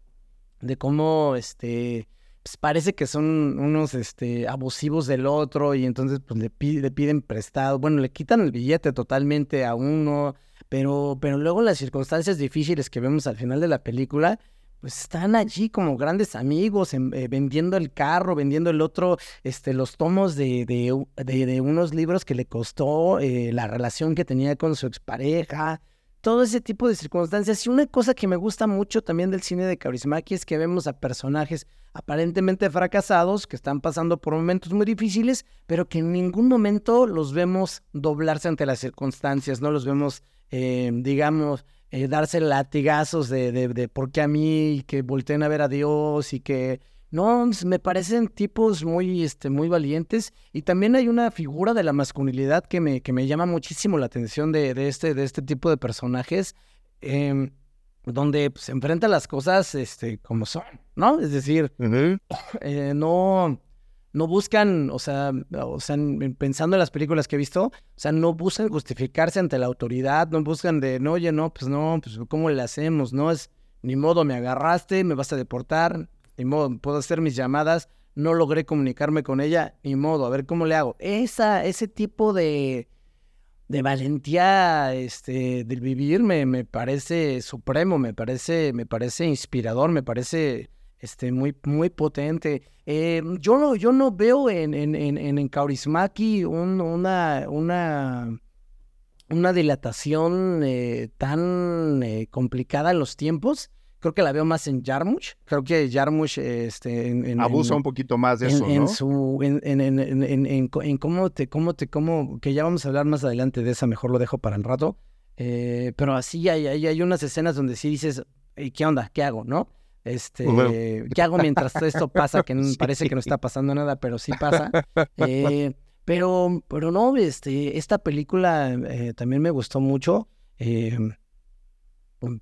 de cómo, este, pues, parece que son unos este, abusivos del otro y entonces pues le, le, piden prestado, bueno, le quitan el billete totalmente a uno, pero, pero luego las circunstancias difíciles que vemos al final de la película, pues están allí como grandes amigos, eh, vendiendo el carro, vendiendo el otro, este, los tomos de, de, de, unos libros que le costó, eh, la relación que tenía con su expareja, todo ese tipo de circunstancias. Y una cosa que me gusta mucho también del cine de Kaurismäki es que vemos a personajes aparentemente fracasados que están pasando por momentos muy difíciles, pero que en ningún momento los vemos doblarse ante las circunstancias, no los vemos, eh, digamos, eh, darse latigazos de, de, de por qué a mí, y que volteen a ver a Dios y que no, me parecen tipos muy, este, muy valientes. Y también hay una figura de la masculinidad que me, que me llama muchísimo la atención de, de este, de este tipo de personajes. Em, donde pues, se enfrentan las cosas este, como son, ¿no? Es decir, eh, no, no buscan, o sea, o sea, pensando en las películas que he visto, o sea, no buscan justificarse ante la autoridad, no buscan de, no, oye, no, pues no, pues ¿cómo le hacemos? No es, ni modo, me agarraste, me vas a deportar, ni modo, puedo hacer mis llamadas, no logré comunicarme con ella, ni modo, a ver cómo le hago. Esa, ese tipo de, de valentía este, del vivir me, me, parece supremo, me parece, me parece inspirador, me parece este, muy, muy potente. Eh, yo, no, yo no veo en, en, en, en Kaurismaki una, una, una dilatación eh, tan eh, complicada en los tiempos creo que la veo más en Jarmusch. Creo que Jarmusch este, en, abusa un poquito más de eso, en, ¿no? Su, en, en, cómo te, cómo te, cómo, que ya vamos a hablar más adelante de esa, mejor lo dejo para el rato. Eh, pero así hay, hay, hay, unas escenas donde sí dices, ¿qué onda? ¿Qué hago? ¿No? Este, ¿qué hago mientras esto pasa? Que parece que no está pasando nada, pero sí pasa. Eh, pero, pero no, este, esta película eh, también me gustó mucho. Eh,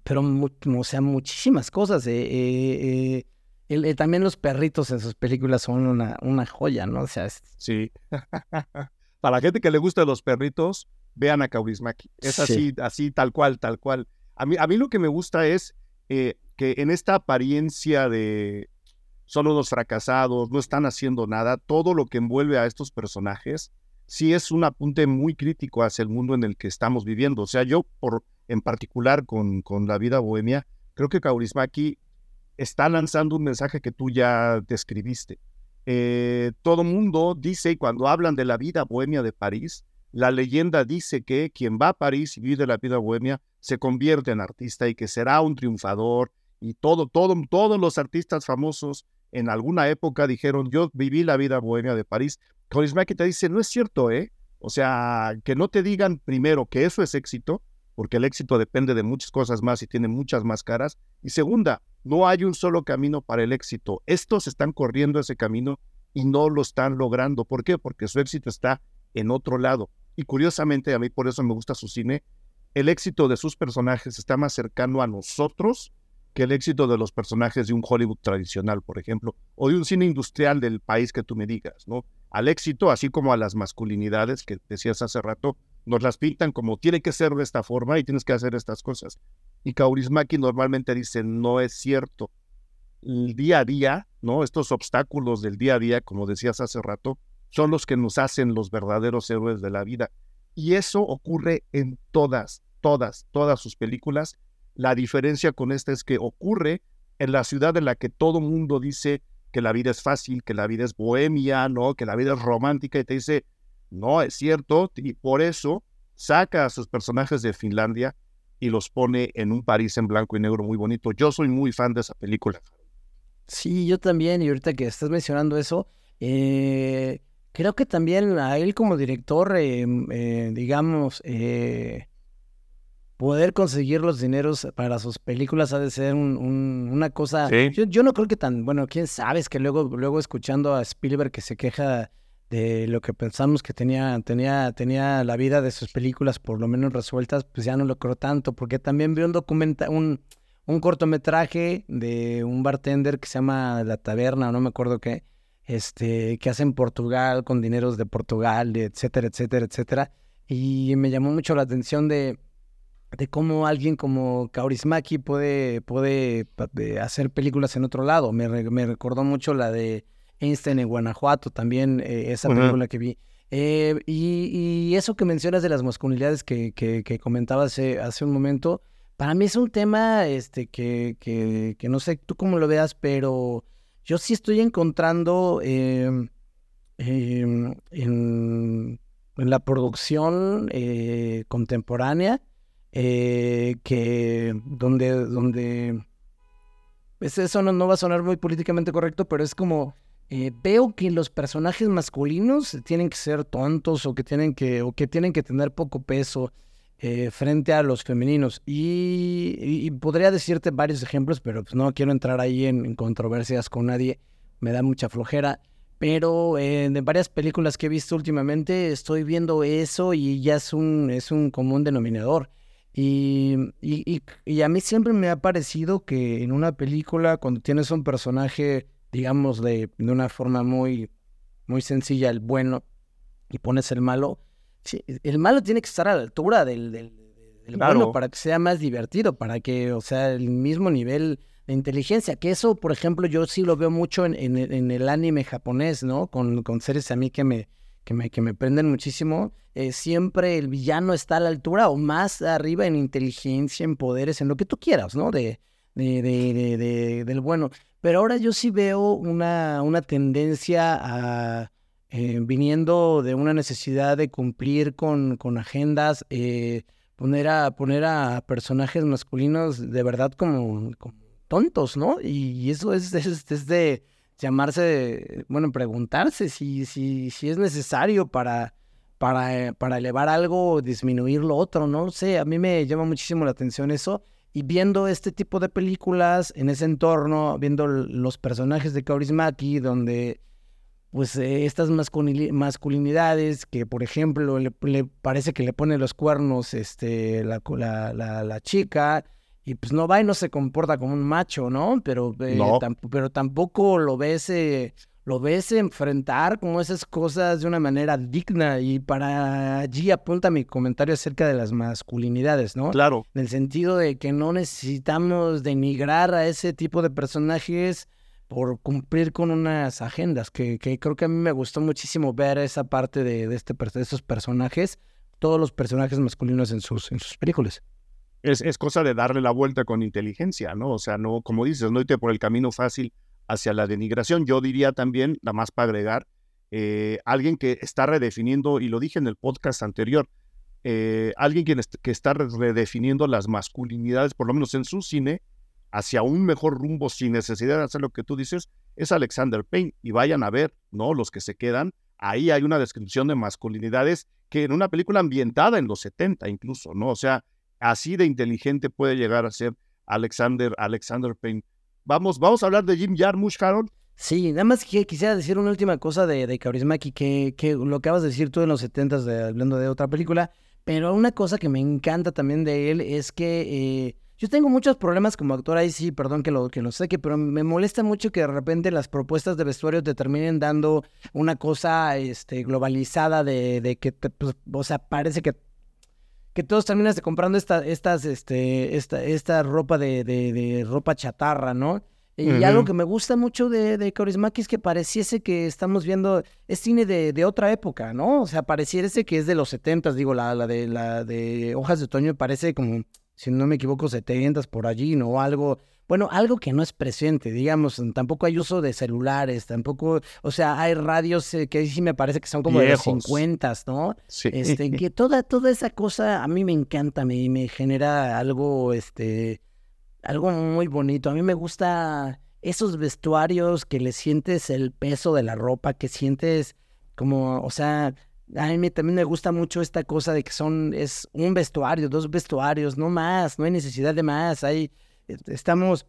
pero, o sea, muchísimas cosas. Eh, eh, también los perritos en sus películas son una, una joya, ¿no? O sea, sí. Para la gente que le gusta los perritos, vean a Kaurismaki. Es así, así, tal cual, tal cual. A mí, a mí lo que me gusta es eh, que en esta apariencia de son unos fracasados, no están haciendo nada, todo lo que envuelve a estos personajes, sí es un apunte muy crítico hacia el mundo en el que estamos viviendo. O sea, yo por en particular con, con la vida bohemia, creo que Kaurismaki está lanzando un mensaje que tú ya describiste. Eh, todo mundo dice, cuando hablan de la vida bohemia de París, la leyenda dice que quien va a París y vive la vida bohemia se convierte en artista y que será un triunfador. Y todo, todo, todos los artistas famosos en alguna época dijeron, yo viví la vida bohemia de París. Kaurismaki te dice, no es cierto, ¿eh? O sea, que no te digan primero que eso es éxito, porque el éxito depende de muchas cosas más y tiene muchas más caras. Y segunda, no hay un solo camino para el éxito. Estos están corriendo ese camino y no lo están logrando. ¿Por qué? Porque su éxito está en otro lado. Y curiosamente, a mí por eso me gusta su cine, el éxito de sus personajes está más cercano a nosotros que el éxito de los personajes de un Hollywood tradicional, por ejemplo, o de un cine industrial del país que tú me digas, ¿no? Al éxito, así como a las masculinidades que decías hace rato, nos las pintan como tiene que ser de esta forma y tienes que hacer estas cosas. Y Kaurismaki normalmente dice, no es cierto. El día a día, ¿no? Estos obstáculos del día a día, como decías hace rato, son los que nos hacen los verdaderos héroes de la vida. Y eso ocurre en todas, todas, todas sus películas. La diferencia con esta es que ocurre en la ciudad en la que todo mundo dice que la vida es fácil, que la vida es bohemia, ¿no? Que la vida es romántica y te dice, no es cierto, y por eso saca a sus personajes de Finlandia y los pone en un París en blanco y negro muy bonito. Yo soy muy fan de esa película. Sí, yo también, y ahorita que estás mencionando eso, eh, creo que también a él como director, eh, eh, digamos, poder conseguir los dineros para sus películas ha de ser una cosa... Yo, yo, no creo que tan, bueno, quién sabe, es que luego, luego escuchando a Spielberg que se queja de lo que pensamos que tenía, tenía, tenía la vida de sus películas por lo menos resueltas, pues ya no lo creo tanto, porque también vi un documenta, un, un cortometraje de un bartender que se llama La Taberna, no me acuerdo qué, este, que hace en Portugal, con dineros de Portugal, etcétera, etcétera, etcétera. Y me llamó mucho la atención de, de cómo alguien como Kaurismaki puede, puede hacer películas en otro lado. Me, me recordó mucho la de Einstein en Guanajuato, también eh, esa película que vi. Eh, y, eso que mencionas de las masculinidades que, que, comentaba hace, hace, un momento, para mí es un tema este, que, que, no sé tú cómo lo veas, pero yo sí estoy encontrando em, em, en, en, la producción eh, que donde, donde eso no, no va a sonar muy políticamente correcto, pero es como eh, veo que los personajes masculinos tienen que ser tontos o que tienen que, o que, tienen que tener poco peso eh, frente a los femeninos. Y, podría decirte varios ejemplos, pero pues no quiero entrar ahí en, controversias con nadie. me da mucha flojera. Pero eh, en varias películas que he visto últimamente estoy viendo eso y ya es un, es un común denominador. Y, y, y, a mí siempre me ha parecido que en una película, cuando tienes un personaje, digamos, de, de una forma muy, muy sencilla, el bueno, y pones el malo, el malo tiene que estar a la altura del, del, bueno para que sea más divertido, para que, o sea, el mismo nivel de inteligencia, que eso, por ejemplo, yo sí lo veo mucho en, en, el anime japonés, ¿no? Con, con, series a mí que me, que me, que me prenden muchísimo. Eh, siempre el villano está a la altura o más arriba en inteligencia, en poderes, en lo que tú quieras, ¿no? De, de, de, de del bueno. Pero ahora yo sí veo una, una tendencia a eh, viniendo de una necesidad de cumplir con, con agendas, eh, poner, a, poner a personajes masculinos de verdad como, tontos, ¿no? Y, eso es, es, de llamarse, bueno, preguntarse si, si, si es necesario para, para, para elevar algo o disminuir lo otro, no sé, a mí me llama muchísimo la atención eso. Y viendo este tipo de películas en ese entorno, viendo los personajes de Kaurismäki, donde pues eh, estas masculinidades que, por ejemplo, le, parece que le pone los cuernos este, la, la, la, chica y pues no va y no se comporta como un macho, ¿no? Pero, eh, pero tampoco lo ves, eh, lo ves enfrentar como esas cosas de una manera digna y para allí apunta mi comentario acerca de las masculinidades, ¿no? Claro. En el sentido de que no necesitamos denigrar a ese tipo de personajes por cumplir con unas agendas, que, que, creo que a mí me gustó muchísimo ver esa parte de, de, este, de estos personajes, todos los personajes masculinos en sus, en sus películas. Es, es, cosa de darle la vuelta con inteligencia, ¿no? O sea, no, como dices, no irte por el camino fácil hacia la denigración. Yo diría también, la más para agregar, eh, alguien que está redefiniendo, y lo dije en el podcast anterior, eh, alguien que, que está redefiniendo las masculinidades, por lo menos en su cine, hacia un mejor rumbo sin necesidad de hacer lo que tú dices, es Alexander Payne. Y vayan a ver, ¿no? Los que se quedan, ahí hay una descripción de masculinidades que en una película ambientada en los 70 incluso, ¿no? O sea, así de inteligente puede llegar a ser Alexander, Alexander Payne. Vamos, vamos a hablar de Jim Jarmusch, Harold. Sí, nada más que quisiera decir una última cosa de, de Kaurismäki, que, que lo acabas de decir tú en los 70 de, hablando de otra película, pero una cosa que me encanta también de él es que eh, yo tengo muchos problemas como actor, ahí sí, perdón que lo, que lo sé, que, pero me molesta mucho que de repente las propuestas de vestuario te terminen dando una cosa este, globalizada de, de que, te, pues, o sea, parece que, que todos terminas comprando esta, estas, este, esta, esta ropa de, de, ropa chatarra, ¿no? Y algo que me gusta mucho de, de Kaurismäki es que pareciese que estamos viendo, es cine de, de, otra época, ¿no? O sea, pareciese que es de los setentas, digo, la, la, de, la de Hojas de Otoño parece como si no me equivoco, 70 por allí, ¿no? Algo, bueno, algo que no es presente, digamos, tampoco hay uso de celulares, tampoco, o sea, hay radios eh, que sí me parece que son como de los 50, ¿no? Sí. Este, que toda, toda esa cosa a mí me encanta, me, me genera algo, este, algo muy bonito. A mí me gusta esos vestuarios que le sientes el peso de la ropa, que sientes como, o sea, a mí también me gusta mucho esta cosa de que son, es un vestuario, dos vestuarios, no más, no hay necesidad de más. Ahí estamos,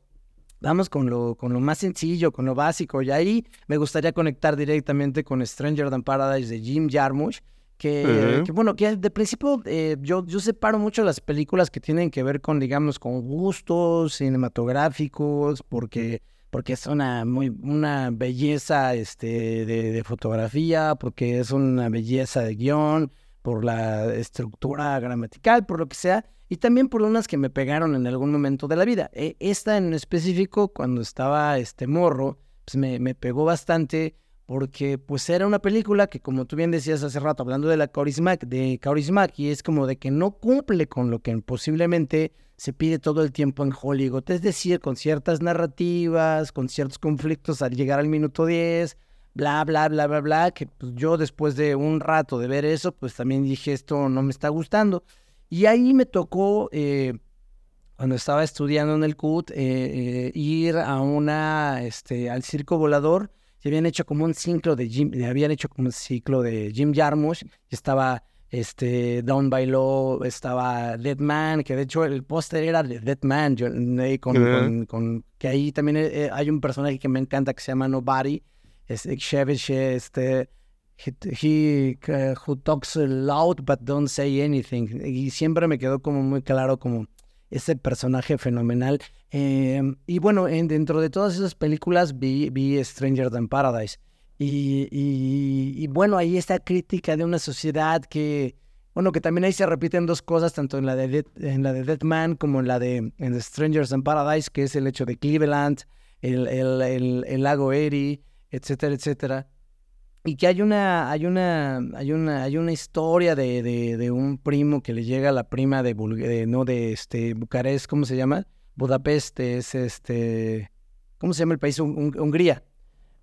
vamos con lo, con lo más sencillo, con lo básico. Y ahí me gustaría conectar directamente con Stranger Than Paradise de Jim Jarmusch. Que, que bueno, que de principio eh, yo, yo separo mucho las películas que tienen que ver con, digamos, con gustos cinematográficos, porque porque es una muy una belleza este, de, fotografía, porque es una belleza de guion, por la estructura gramatical, por lo que sea, y también por unas que me pegaron en algún momento de la vida. E, esta en específico, cuando estaba este morro, pues me, me pegó bastante porque pues era una película que como tú bien decías hace rato hablando de la Kaurismäki, de y es como de que no cumple con lo que posiblemente se pide todo el tiempo en Hollywood, es decir, con ciertas narrativas, con ciertos conflictos al llegar al minuto 10, bla, bla, bla, bla, bla, que pues, yo después de un rato de ver eso, pues también dije, esto no me está gustando. Y ahí me tocó, eh, cuando estaba estudiando en el CUT, eh, eh, ir a una, este, al circo volador, y habían hecho como un ciclo de Jim, habían hecho como un ciclo de Jim Jarmusch, y estaba este, Down by Law, estaba Dead Man, que de hecho el póster era de Dead Man, con, con, que ahí también eh, hay un personaje que me encanta que se llama Nobody, es este, he, who talks loud but don't say anything, y siempre me quedó como muy claro como ese personaje fenomenal. Em, y bueno, en, dentro de todas esas películas vi, Stranger Than Paradise. Y, bueno, ahí está crítica de una sociedad que, bueno, que también ahí se repiten dos cosas, tanto en la de Dead, en la de Dead Man como en la de en Strangers in Paradise, que es el hecho de Cleveland, el, el, el, el lago Erie, etcétera, etcétera. Y que hay una, hay una, hay una, hay una historia de, de, de un primo que le llega a la prima de, de, no de este Bucarest, ¿cómo se llama? Budapest es este, ¿cómo se llama el país? Hungría.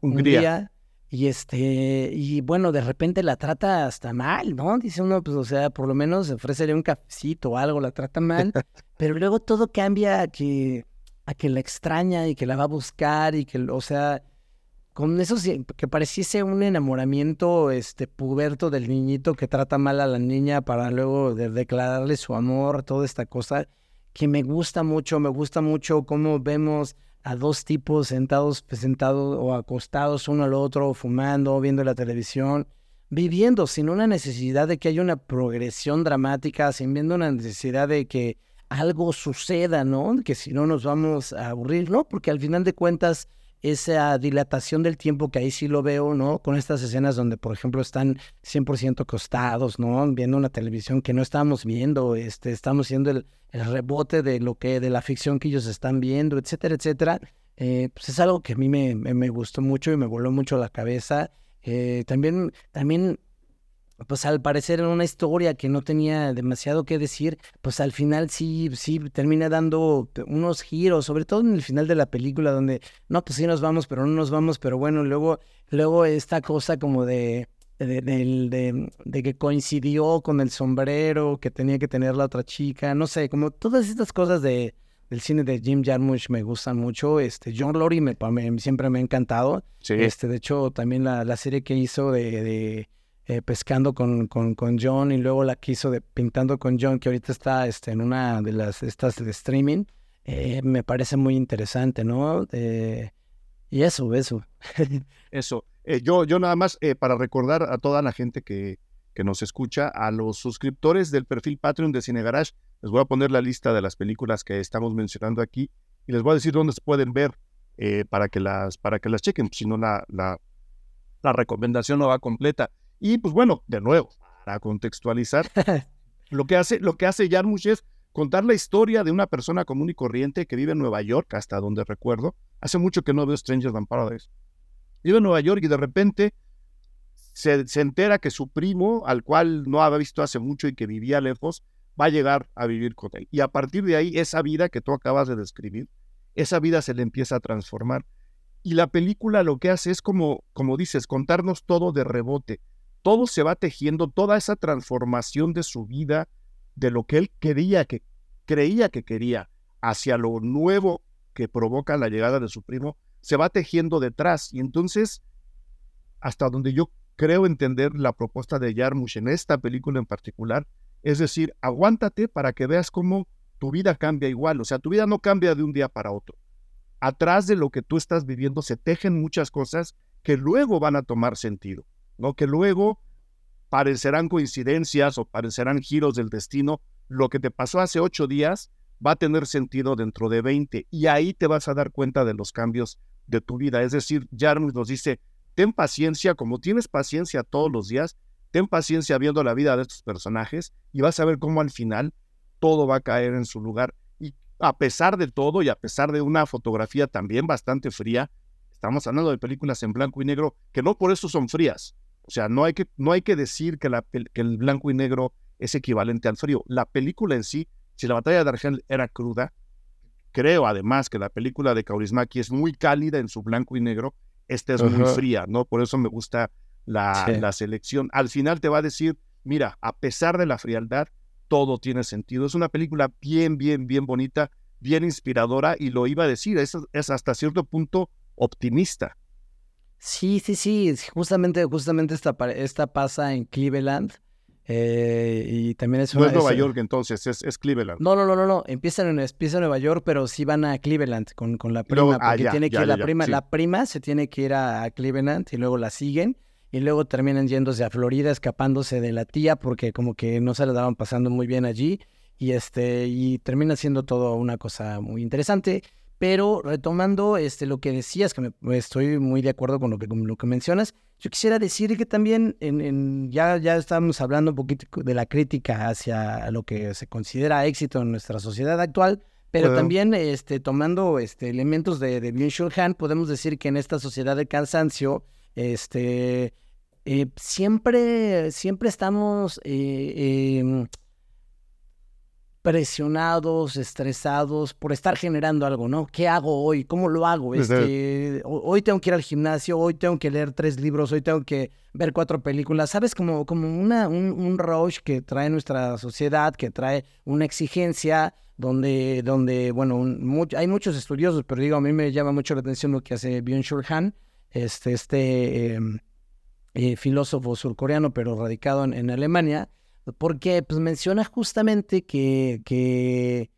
Hungría. Y este, y bueno, de repente la trata hasta mal, ¿no? Dice uno, pues, o sea, por lo menos ofrécele un cafecito o algo, la trata mal, pero luego todo cambia a que, a que la extraña y que la va a buscar y que, o sea, con eso que pareciese un enamoramiento, este, puberto del niñito que trata mal a la niña para luego declararle su amor, toda esta cosa, que me gusta mucho, me gusta mucho cómo vemos a dos tipos sentados, pues, sentados o acostados uno al otro, fumando, viendo la televisión, viviendo sin una necesidad de que haya una progresión dramática, sin viendo una necesidad de que algo suceda, ¿no? Que si no nos vamos a aburrir, ¿no? Porque al final de cuentas esa dilatación del tiempo que ahí sí lo veo, ¿no? Con estas escenas donde, por ejemplo, están 100% acostados, ¿no? Viendo una televisión que no estábamos viendo, este, estamos siendo el, rebote de lo que, de la ficción que ellos están viendo, etcétera, etcétera. Eh, pues es algo que a mí me, me, gustó mucho y me voló mucho la cabeza. Eh, también, también pues al parecer en una historia que no tenía demasiado que decir, pues al final sí, sí termina dando unos giros, sobre todo en el final de la película, donde no, pues sí nos vamos, pero no nos vamos, pero bueno, luego, luego esta cosa como de, de, de, que coincidió con el sombrero que tenía que tener la otra chica, no sé, como todas estas cosas de, del cine de Jim Jarmusch me gustan mucho. Este, John Lori me, siempre me ha encantado. Este, de hecho, también la, la serie que hizo de eh, pescando con, con, con, John y luego la que hizo de Pintando con John, que ahorita está este, en una de las estas de streaming, eh, me parece muy interesante, ¿no? Eh, y eso, eso. eso. yo, yo nada más para recordar a toda la gente que, que nos escucha, a los suscriptores del perfil Patreon de Cine Garage, les voy a poner la lista de las películas que estamos mencionando aquí y les voy a decir dónde se pueden ver para, que las, para que las chequen, si no la, la, la recomendación no va completa. Y pues bueno, de nuevo, para contextualizar, lo que hace, lo que hace Jarmusch es contar la historia de una persona común y corriente que vive en Nueva York, hasta donde recuerdo. Hace mucho que no veo Strangers Than Paradise. Vive en Nueva York y de repente se, se, entera que su primo, al cual no había visto hace mucho y que vivía lejos, va a llegar a vivir con él. Y a partir de ahí, esa vida que tú acabas de describir, esa vida se le empieza a transformar. Y la película lo que hace es como, como dices, contarnos todo de rebote todo se va tejiendo, toda esa transformación de su vida, de lo que él quería, que creía que quería, hacia lo nuevo que provoca la llegada de su primo, se va tejiendo detrás. Y entonces, hasta donde yo creo entender la propuesta de Yarmush en esta película en particular, es decir, aguántate para que veas cómo tu vida cambia igual, o sea, tu vida no cambia de un día para otro. Atrás de lo que tú estás viviendo se tejen muchas cosas que luego van a tomar sentido. ¿No? Que luego parecerán coincidencias o parecerán giros del destino. Lo que te pasó hace ocho días va a tener sentido dentro de 20 y ahí te vas a dar cuenta de los cambios de tu vida. Es decir, Jarmus nos dice, ten paciencia, como tienes paciencia todos los días, ten paciencia viendo la vida de estos personajes y vas a ver cómo al final todo va a caer en su lugar. Y a pesar de todo y a pesar de una fotografía también bastante fría, estamos hablando de películas en blanco y negro que no por eso son frías, o sea, no hay que, no hay que decir que, la, que el blanco y negro es equivalente al frío. La película en sí, si la batalla de Argel era cruda, creo además que la película de Kaurismäki es muy cálida en su blanco y negro, esta es muy fría, ¿no? Por eso me gusta la, la selección. Al final te va a decir, mira, a pesar de la frialdad, todo tiene sentido. Es una película bien, bien, bien bonita, bien inspiradora y lo iba a decir, es, es hasta cierto punto optimista. Sí, sí, sí. Justamente, justamente esta, esta pasa en Cleveland. Eh, y también es No una- es Nueva es- York entonces, es, es Cleveland. No, no, no, no, no. Empiezan en, empieza en Nueva York, pero sí van a Cleveland con, con la luego- prima. ah, porque ya, tiene que ya, ir ya, la prima. sí. La prima se tiene que ir a, a Cleveland y luego la siguen. Y luego terminan yéndose a Florida, escapándose de la tía, porque como que no se la daban pasando muy bien allí. Y este, y termina siendo todo una cosa muy interesante. Pero retomando este, lo que decías, que me, estoy muy de acuerdo con lo que, con lo que mencionas, yo quisiera decir que también en, en- ya, ya estábamos hablando un poquito de la crítica hacia lo que se considera éxito en nuestra sociedad actual, pero también este, tomando este, elementos de, de Byung-Chul Han, podemos decir que en esta sociedad del cansancio, este, eh, siempre, siempre estamos eh, em, presionados, estresados por estar generando algo, ¿no? ¿Qué hago hoy? ¿Cómo lo hago? Ujú. Este, ho- hoy tengo que ir al gimnasio, hoy tengo que leer tres libros, hoy tengo que ver cuatro películas, ¿sabes? Como, como una, un, un rush que trae nuestra sociedad, que trae una exigencia donde, donde bueno, un- much- hay muchos estudiosos, pero digo, a mí me llama mucho la atención lo que hace Byung-Chul Han, este, este em, eh, filósofo surcoreano, pero radicado en, en Alemania, porque pues, menciona justamente que, que,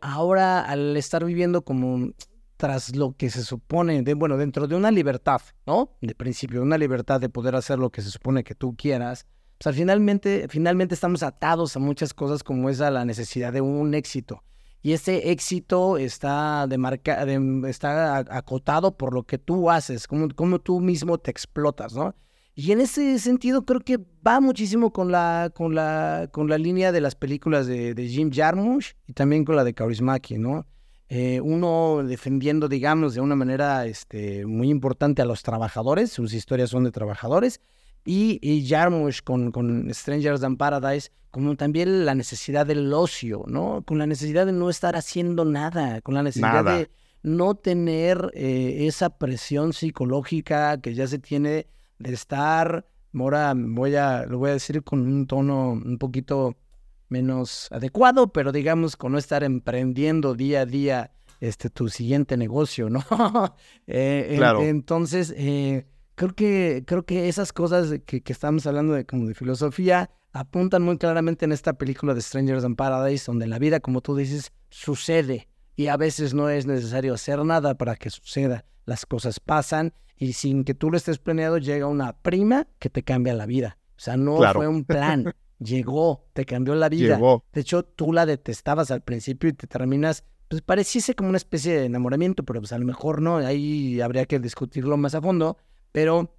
ahora al estar viviendo como tras lo que se supone, de, bueno, dentro de una libertad, ¿no? De principio, una libertad de poder hacer lo que se supone que tú quieras, pues al finalmente, finalmente estamos atados a muchas cosas como esa la necesidad de un éxito. Y ese éxito está, demarca, de- está a- acotado por lo que tú haces, como, como tú mismo te explotas, ¿no? Y en ese sentido creo que va muchísimo con la, con la, con la línea de las películas de, de Jim Jarmusch y también con la de Kaurismäki, ¿no? Eh, uno defendiendo, digamos, de una manera este, muy importante a los trabajadores, sus historias son de trabajadores, y, y Jarmusch con, con Strangers Than Paradise, como también la necesidad del ocio, ¿no? Con la necesidad de no estar haciendo nada, con la necesidad Nada. de no tener eh, esa presión psicológica que ya se tiene de estar, ahora voy a, lo voy a decir con un tono un poquito menos adecuado, pero digamos con no estar emprendiendo día a día este tu siguiente negocio, ¿no? Eh, en- Claro. entonces, eh, creo que, creo que esas cosas que, que estamos hablando de como de filosofía apuntan muy claramente en esta película de Strangers in Paradise, donde la vida, como tú dices, sucede y a veces no es necesario hacer nada para que suceda. Las cosas pasan y sin que tú lo estés planeado llega una prima que te cambia la vida. O sea, no Claro. fue un plan, llegó, te cambió la vida. Llegó. De hecho, tú la detestabas al principio y te terminas, pues pareciese como una especie de enamoramiento, pero pues a lo mejor no, ahí habría que discutirlo más a fondo, pero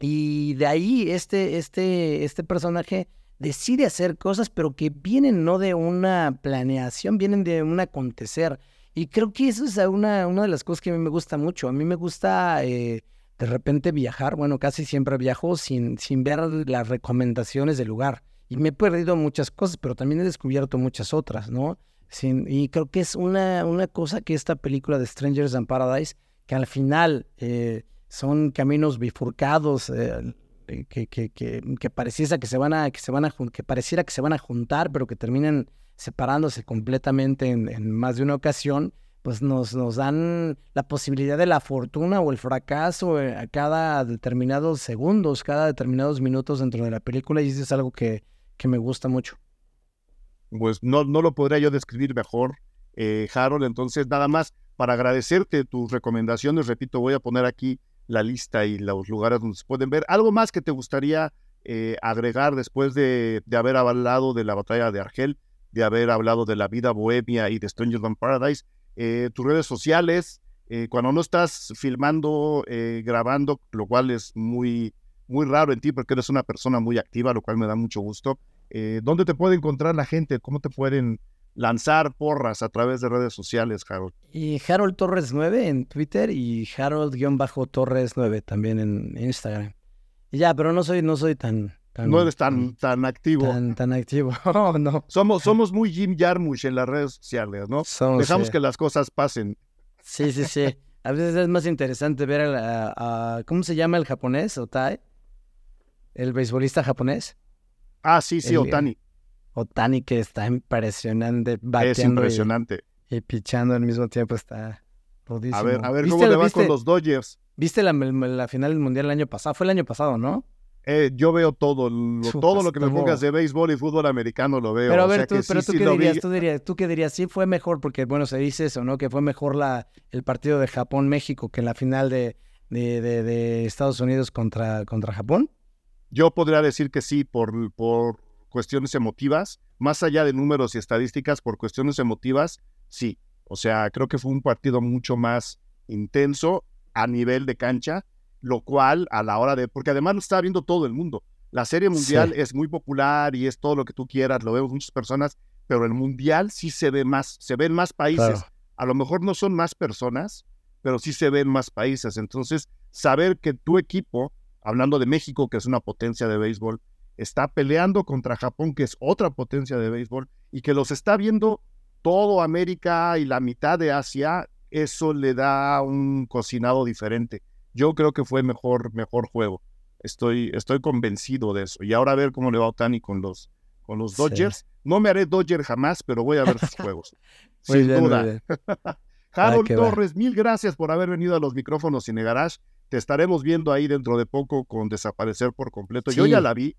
y de ahí este, este, este personaje decide hacer cosas, pero que vienen no de una planeación, vienen de un acontecer. Y creo que eso es una, una de las cosas que a mí me gusta mucho. A mí me gusta eh, de repente viajar, bueno, casi siempre viajo sin, sin ver las recomendaciones del lugar. Y me he perdido muchas cosas, pero también he descubierto muchas otras, ¿no? Sin- y creo que es una, una cosa que esta película de Strangers in Paradise, que al final eh, son caminos bifurcados, eh, que, que, que, que pareciera que se van a, que se van a que pareciera que se van a juntar, pero que terminan separándose completamente en, más de una ocasión, pues nos, nos dan la posibilidad de la fortuna o el fracaso eh, a cada determinados segundos, cada determinados minutos dentro de la película, y eso es algo que, que me gusta mucho. Pues no, no lo podría yo describir mejor, eh, Harold. Entonces, nada más para agradecerte tus recomendaciones, repito, voy a poner aquí la lista y los lugares donde se pueden ver. ¿Algo más que te gustaría eh, agregar después de, de haber hablado de la batalla de Argel, de haber hablado de la vida bohemia y de Stranger Than Paradise? Eh, tus redes sociales, eh, cuando no estás filmando, eh, grabando, lo cual es muy, muy raro en ti porque eres una persona muy activa, lo cual me da mucho gusto. ¿Dónde te puede encontrar la gente? ¿Cómo te pueden lanzar porras a través de redes sociales, Harold? Y Harold Torres 9 en Twitter y Harold-Torres 9 también en Instagram. Ya, pero no soy, no soy tan, tan, No eres tan, tan activo. tan, tan activo. Oh, no. Somos, somos muy Jim Jarmusch en las redes sociales, ¿no? Somos, Dejamos sí. que las cosas pasen. Sí, sí, sí. A veces es más interesante ver a, ¿cómo se llama el japonés? Otae. El beisbolista japonés. Ah, sí, sí, El- Otani. Otani, que está impresionante, Es bateando y- impresionante. y, pichando al mismo tiempo, está rudísimo. A ver, a ver ¿Viste cómo le va con los Dodgers. ¿Viste la, la final del Mundial el año pasado? Fue el año pasado, ¿no? Eh, yo veo todo, todo lo que me pongas de béisbol y fútbol americano lo veo. Pero a ver, tú, pero tú, qué dirías, tú, dirías, tú qué dirías, sí fue mejor, porque bueno, se dice eso, ¿no? Que fue mejor la, el partido de Japón-México que la final de, de, de, Estados Unidos contra, contra Japón. Yo podría decir que sí, por, por cuestiones emotivas, más allá de números y estadísticas, por cuestiones emotivas, sí. O sea, creo que fue un partido mucho más intenso a nivel de cancha lo cual a la hora de, porque además lo está viendo todo el mundo. La serie mundial es muy popular y es todo lo que tú quieras, lo vemos muchas personas, pero el mundial sí se ve más, se ven más países. A lo mejor no son más personas, pero sí se ven más países. Entonces, saber que tu equipo, hablando de México, que es una potencia de béisbol, está peleando contra Japón, que es otra potencia de béisbol, y que los está viendo todo América y la mitad de Asia, eso le da un cocinado diferente. Yo creo que fue mejor, mejor juego. Estoy, estoy convencido de eso. Y ahora a ver cómo le va a Otani con los, con los Dodgers. No me haré Dodger jamás, pero voy a ver sus juegos. sin duda. Harold Torres, mil gracias por haber venido a los micrófonos Cine Garage. Te estaremos viendo ahí dentro de poco con Desaparecer por completo. Yo ya la vi.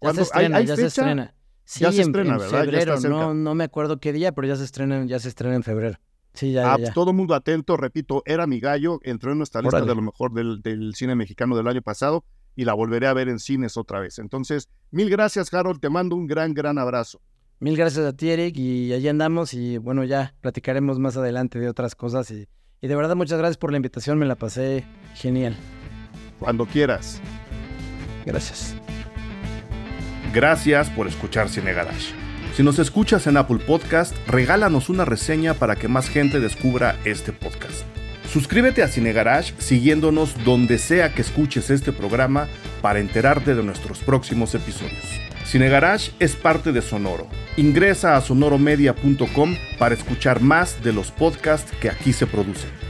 Ya se estrena, ya se estrena. Sí, ya se estrena, en, ¿verdad? Febrero, no, no me acuerdo qué día, pero ya se estrena, ya se estrena en febrero. Sí, ya, ah, pues, todo mundo atento, repito, era mi gallo, entró en nuestra lista de lo mejor del, cine mexicano del año pasado y la volveré a ver en cines otra vez. Entonces, mil gracias, Harold, te mando un gran, gran abrazo. Mil gracias a ti, Eric, y allí andamos y bueno, ya platicaremos más adelante de otras cosas y, y de verdad muchas gracias por la invitación, me la pasé genial. Cuando quieras. Gracias. Gracias por escuchar Cine Garage. Si nos escuchas en Apple Podcast, regálanos una reseña para que más gente descubra este podcast. Suscríbete a Cine Garage siguiéndonos donde sea que escuches este programa para enterarte de nuestros próximos episodios. Cine Garage es parte de Sonoro. Ingresa a sonoromedia.com para escuchar más de los podcasts que aquí se producen.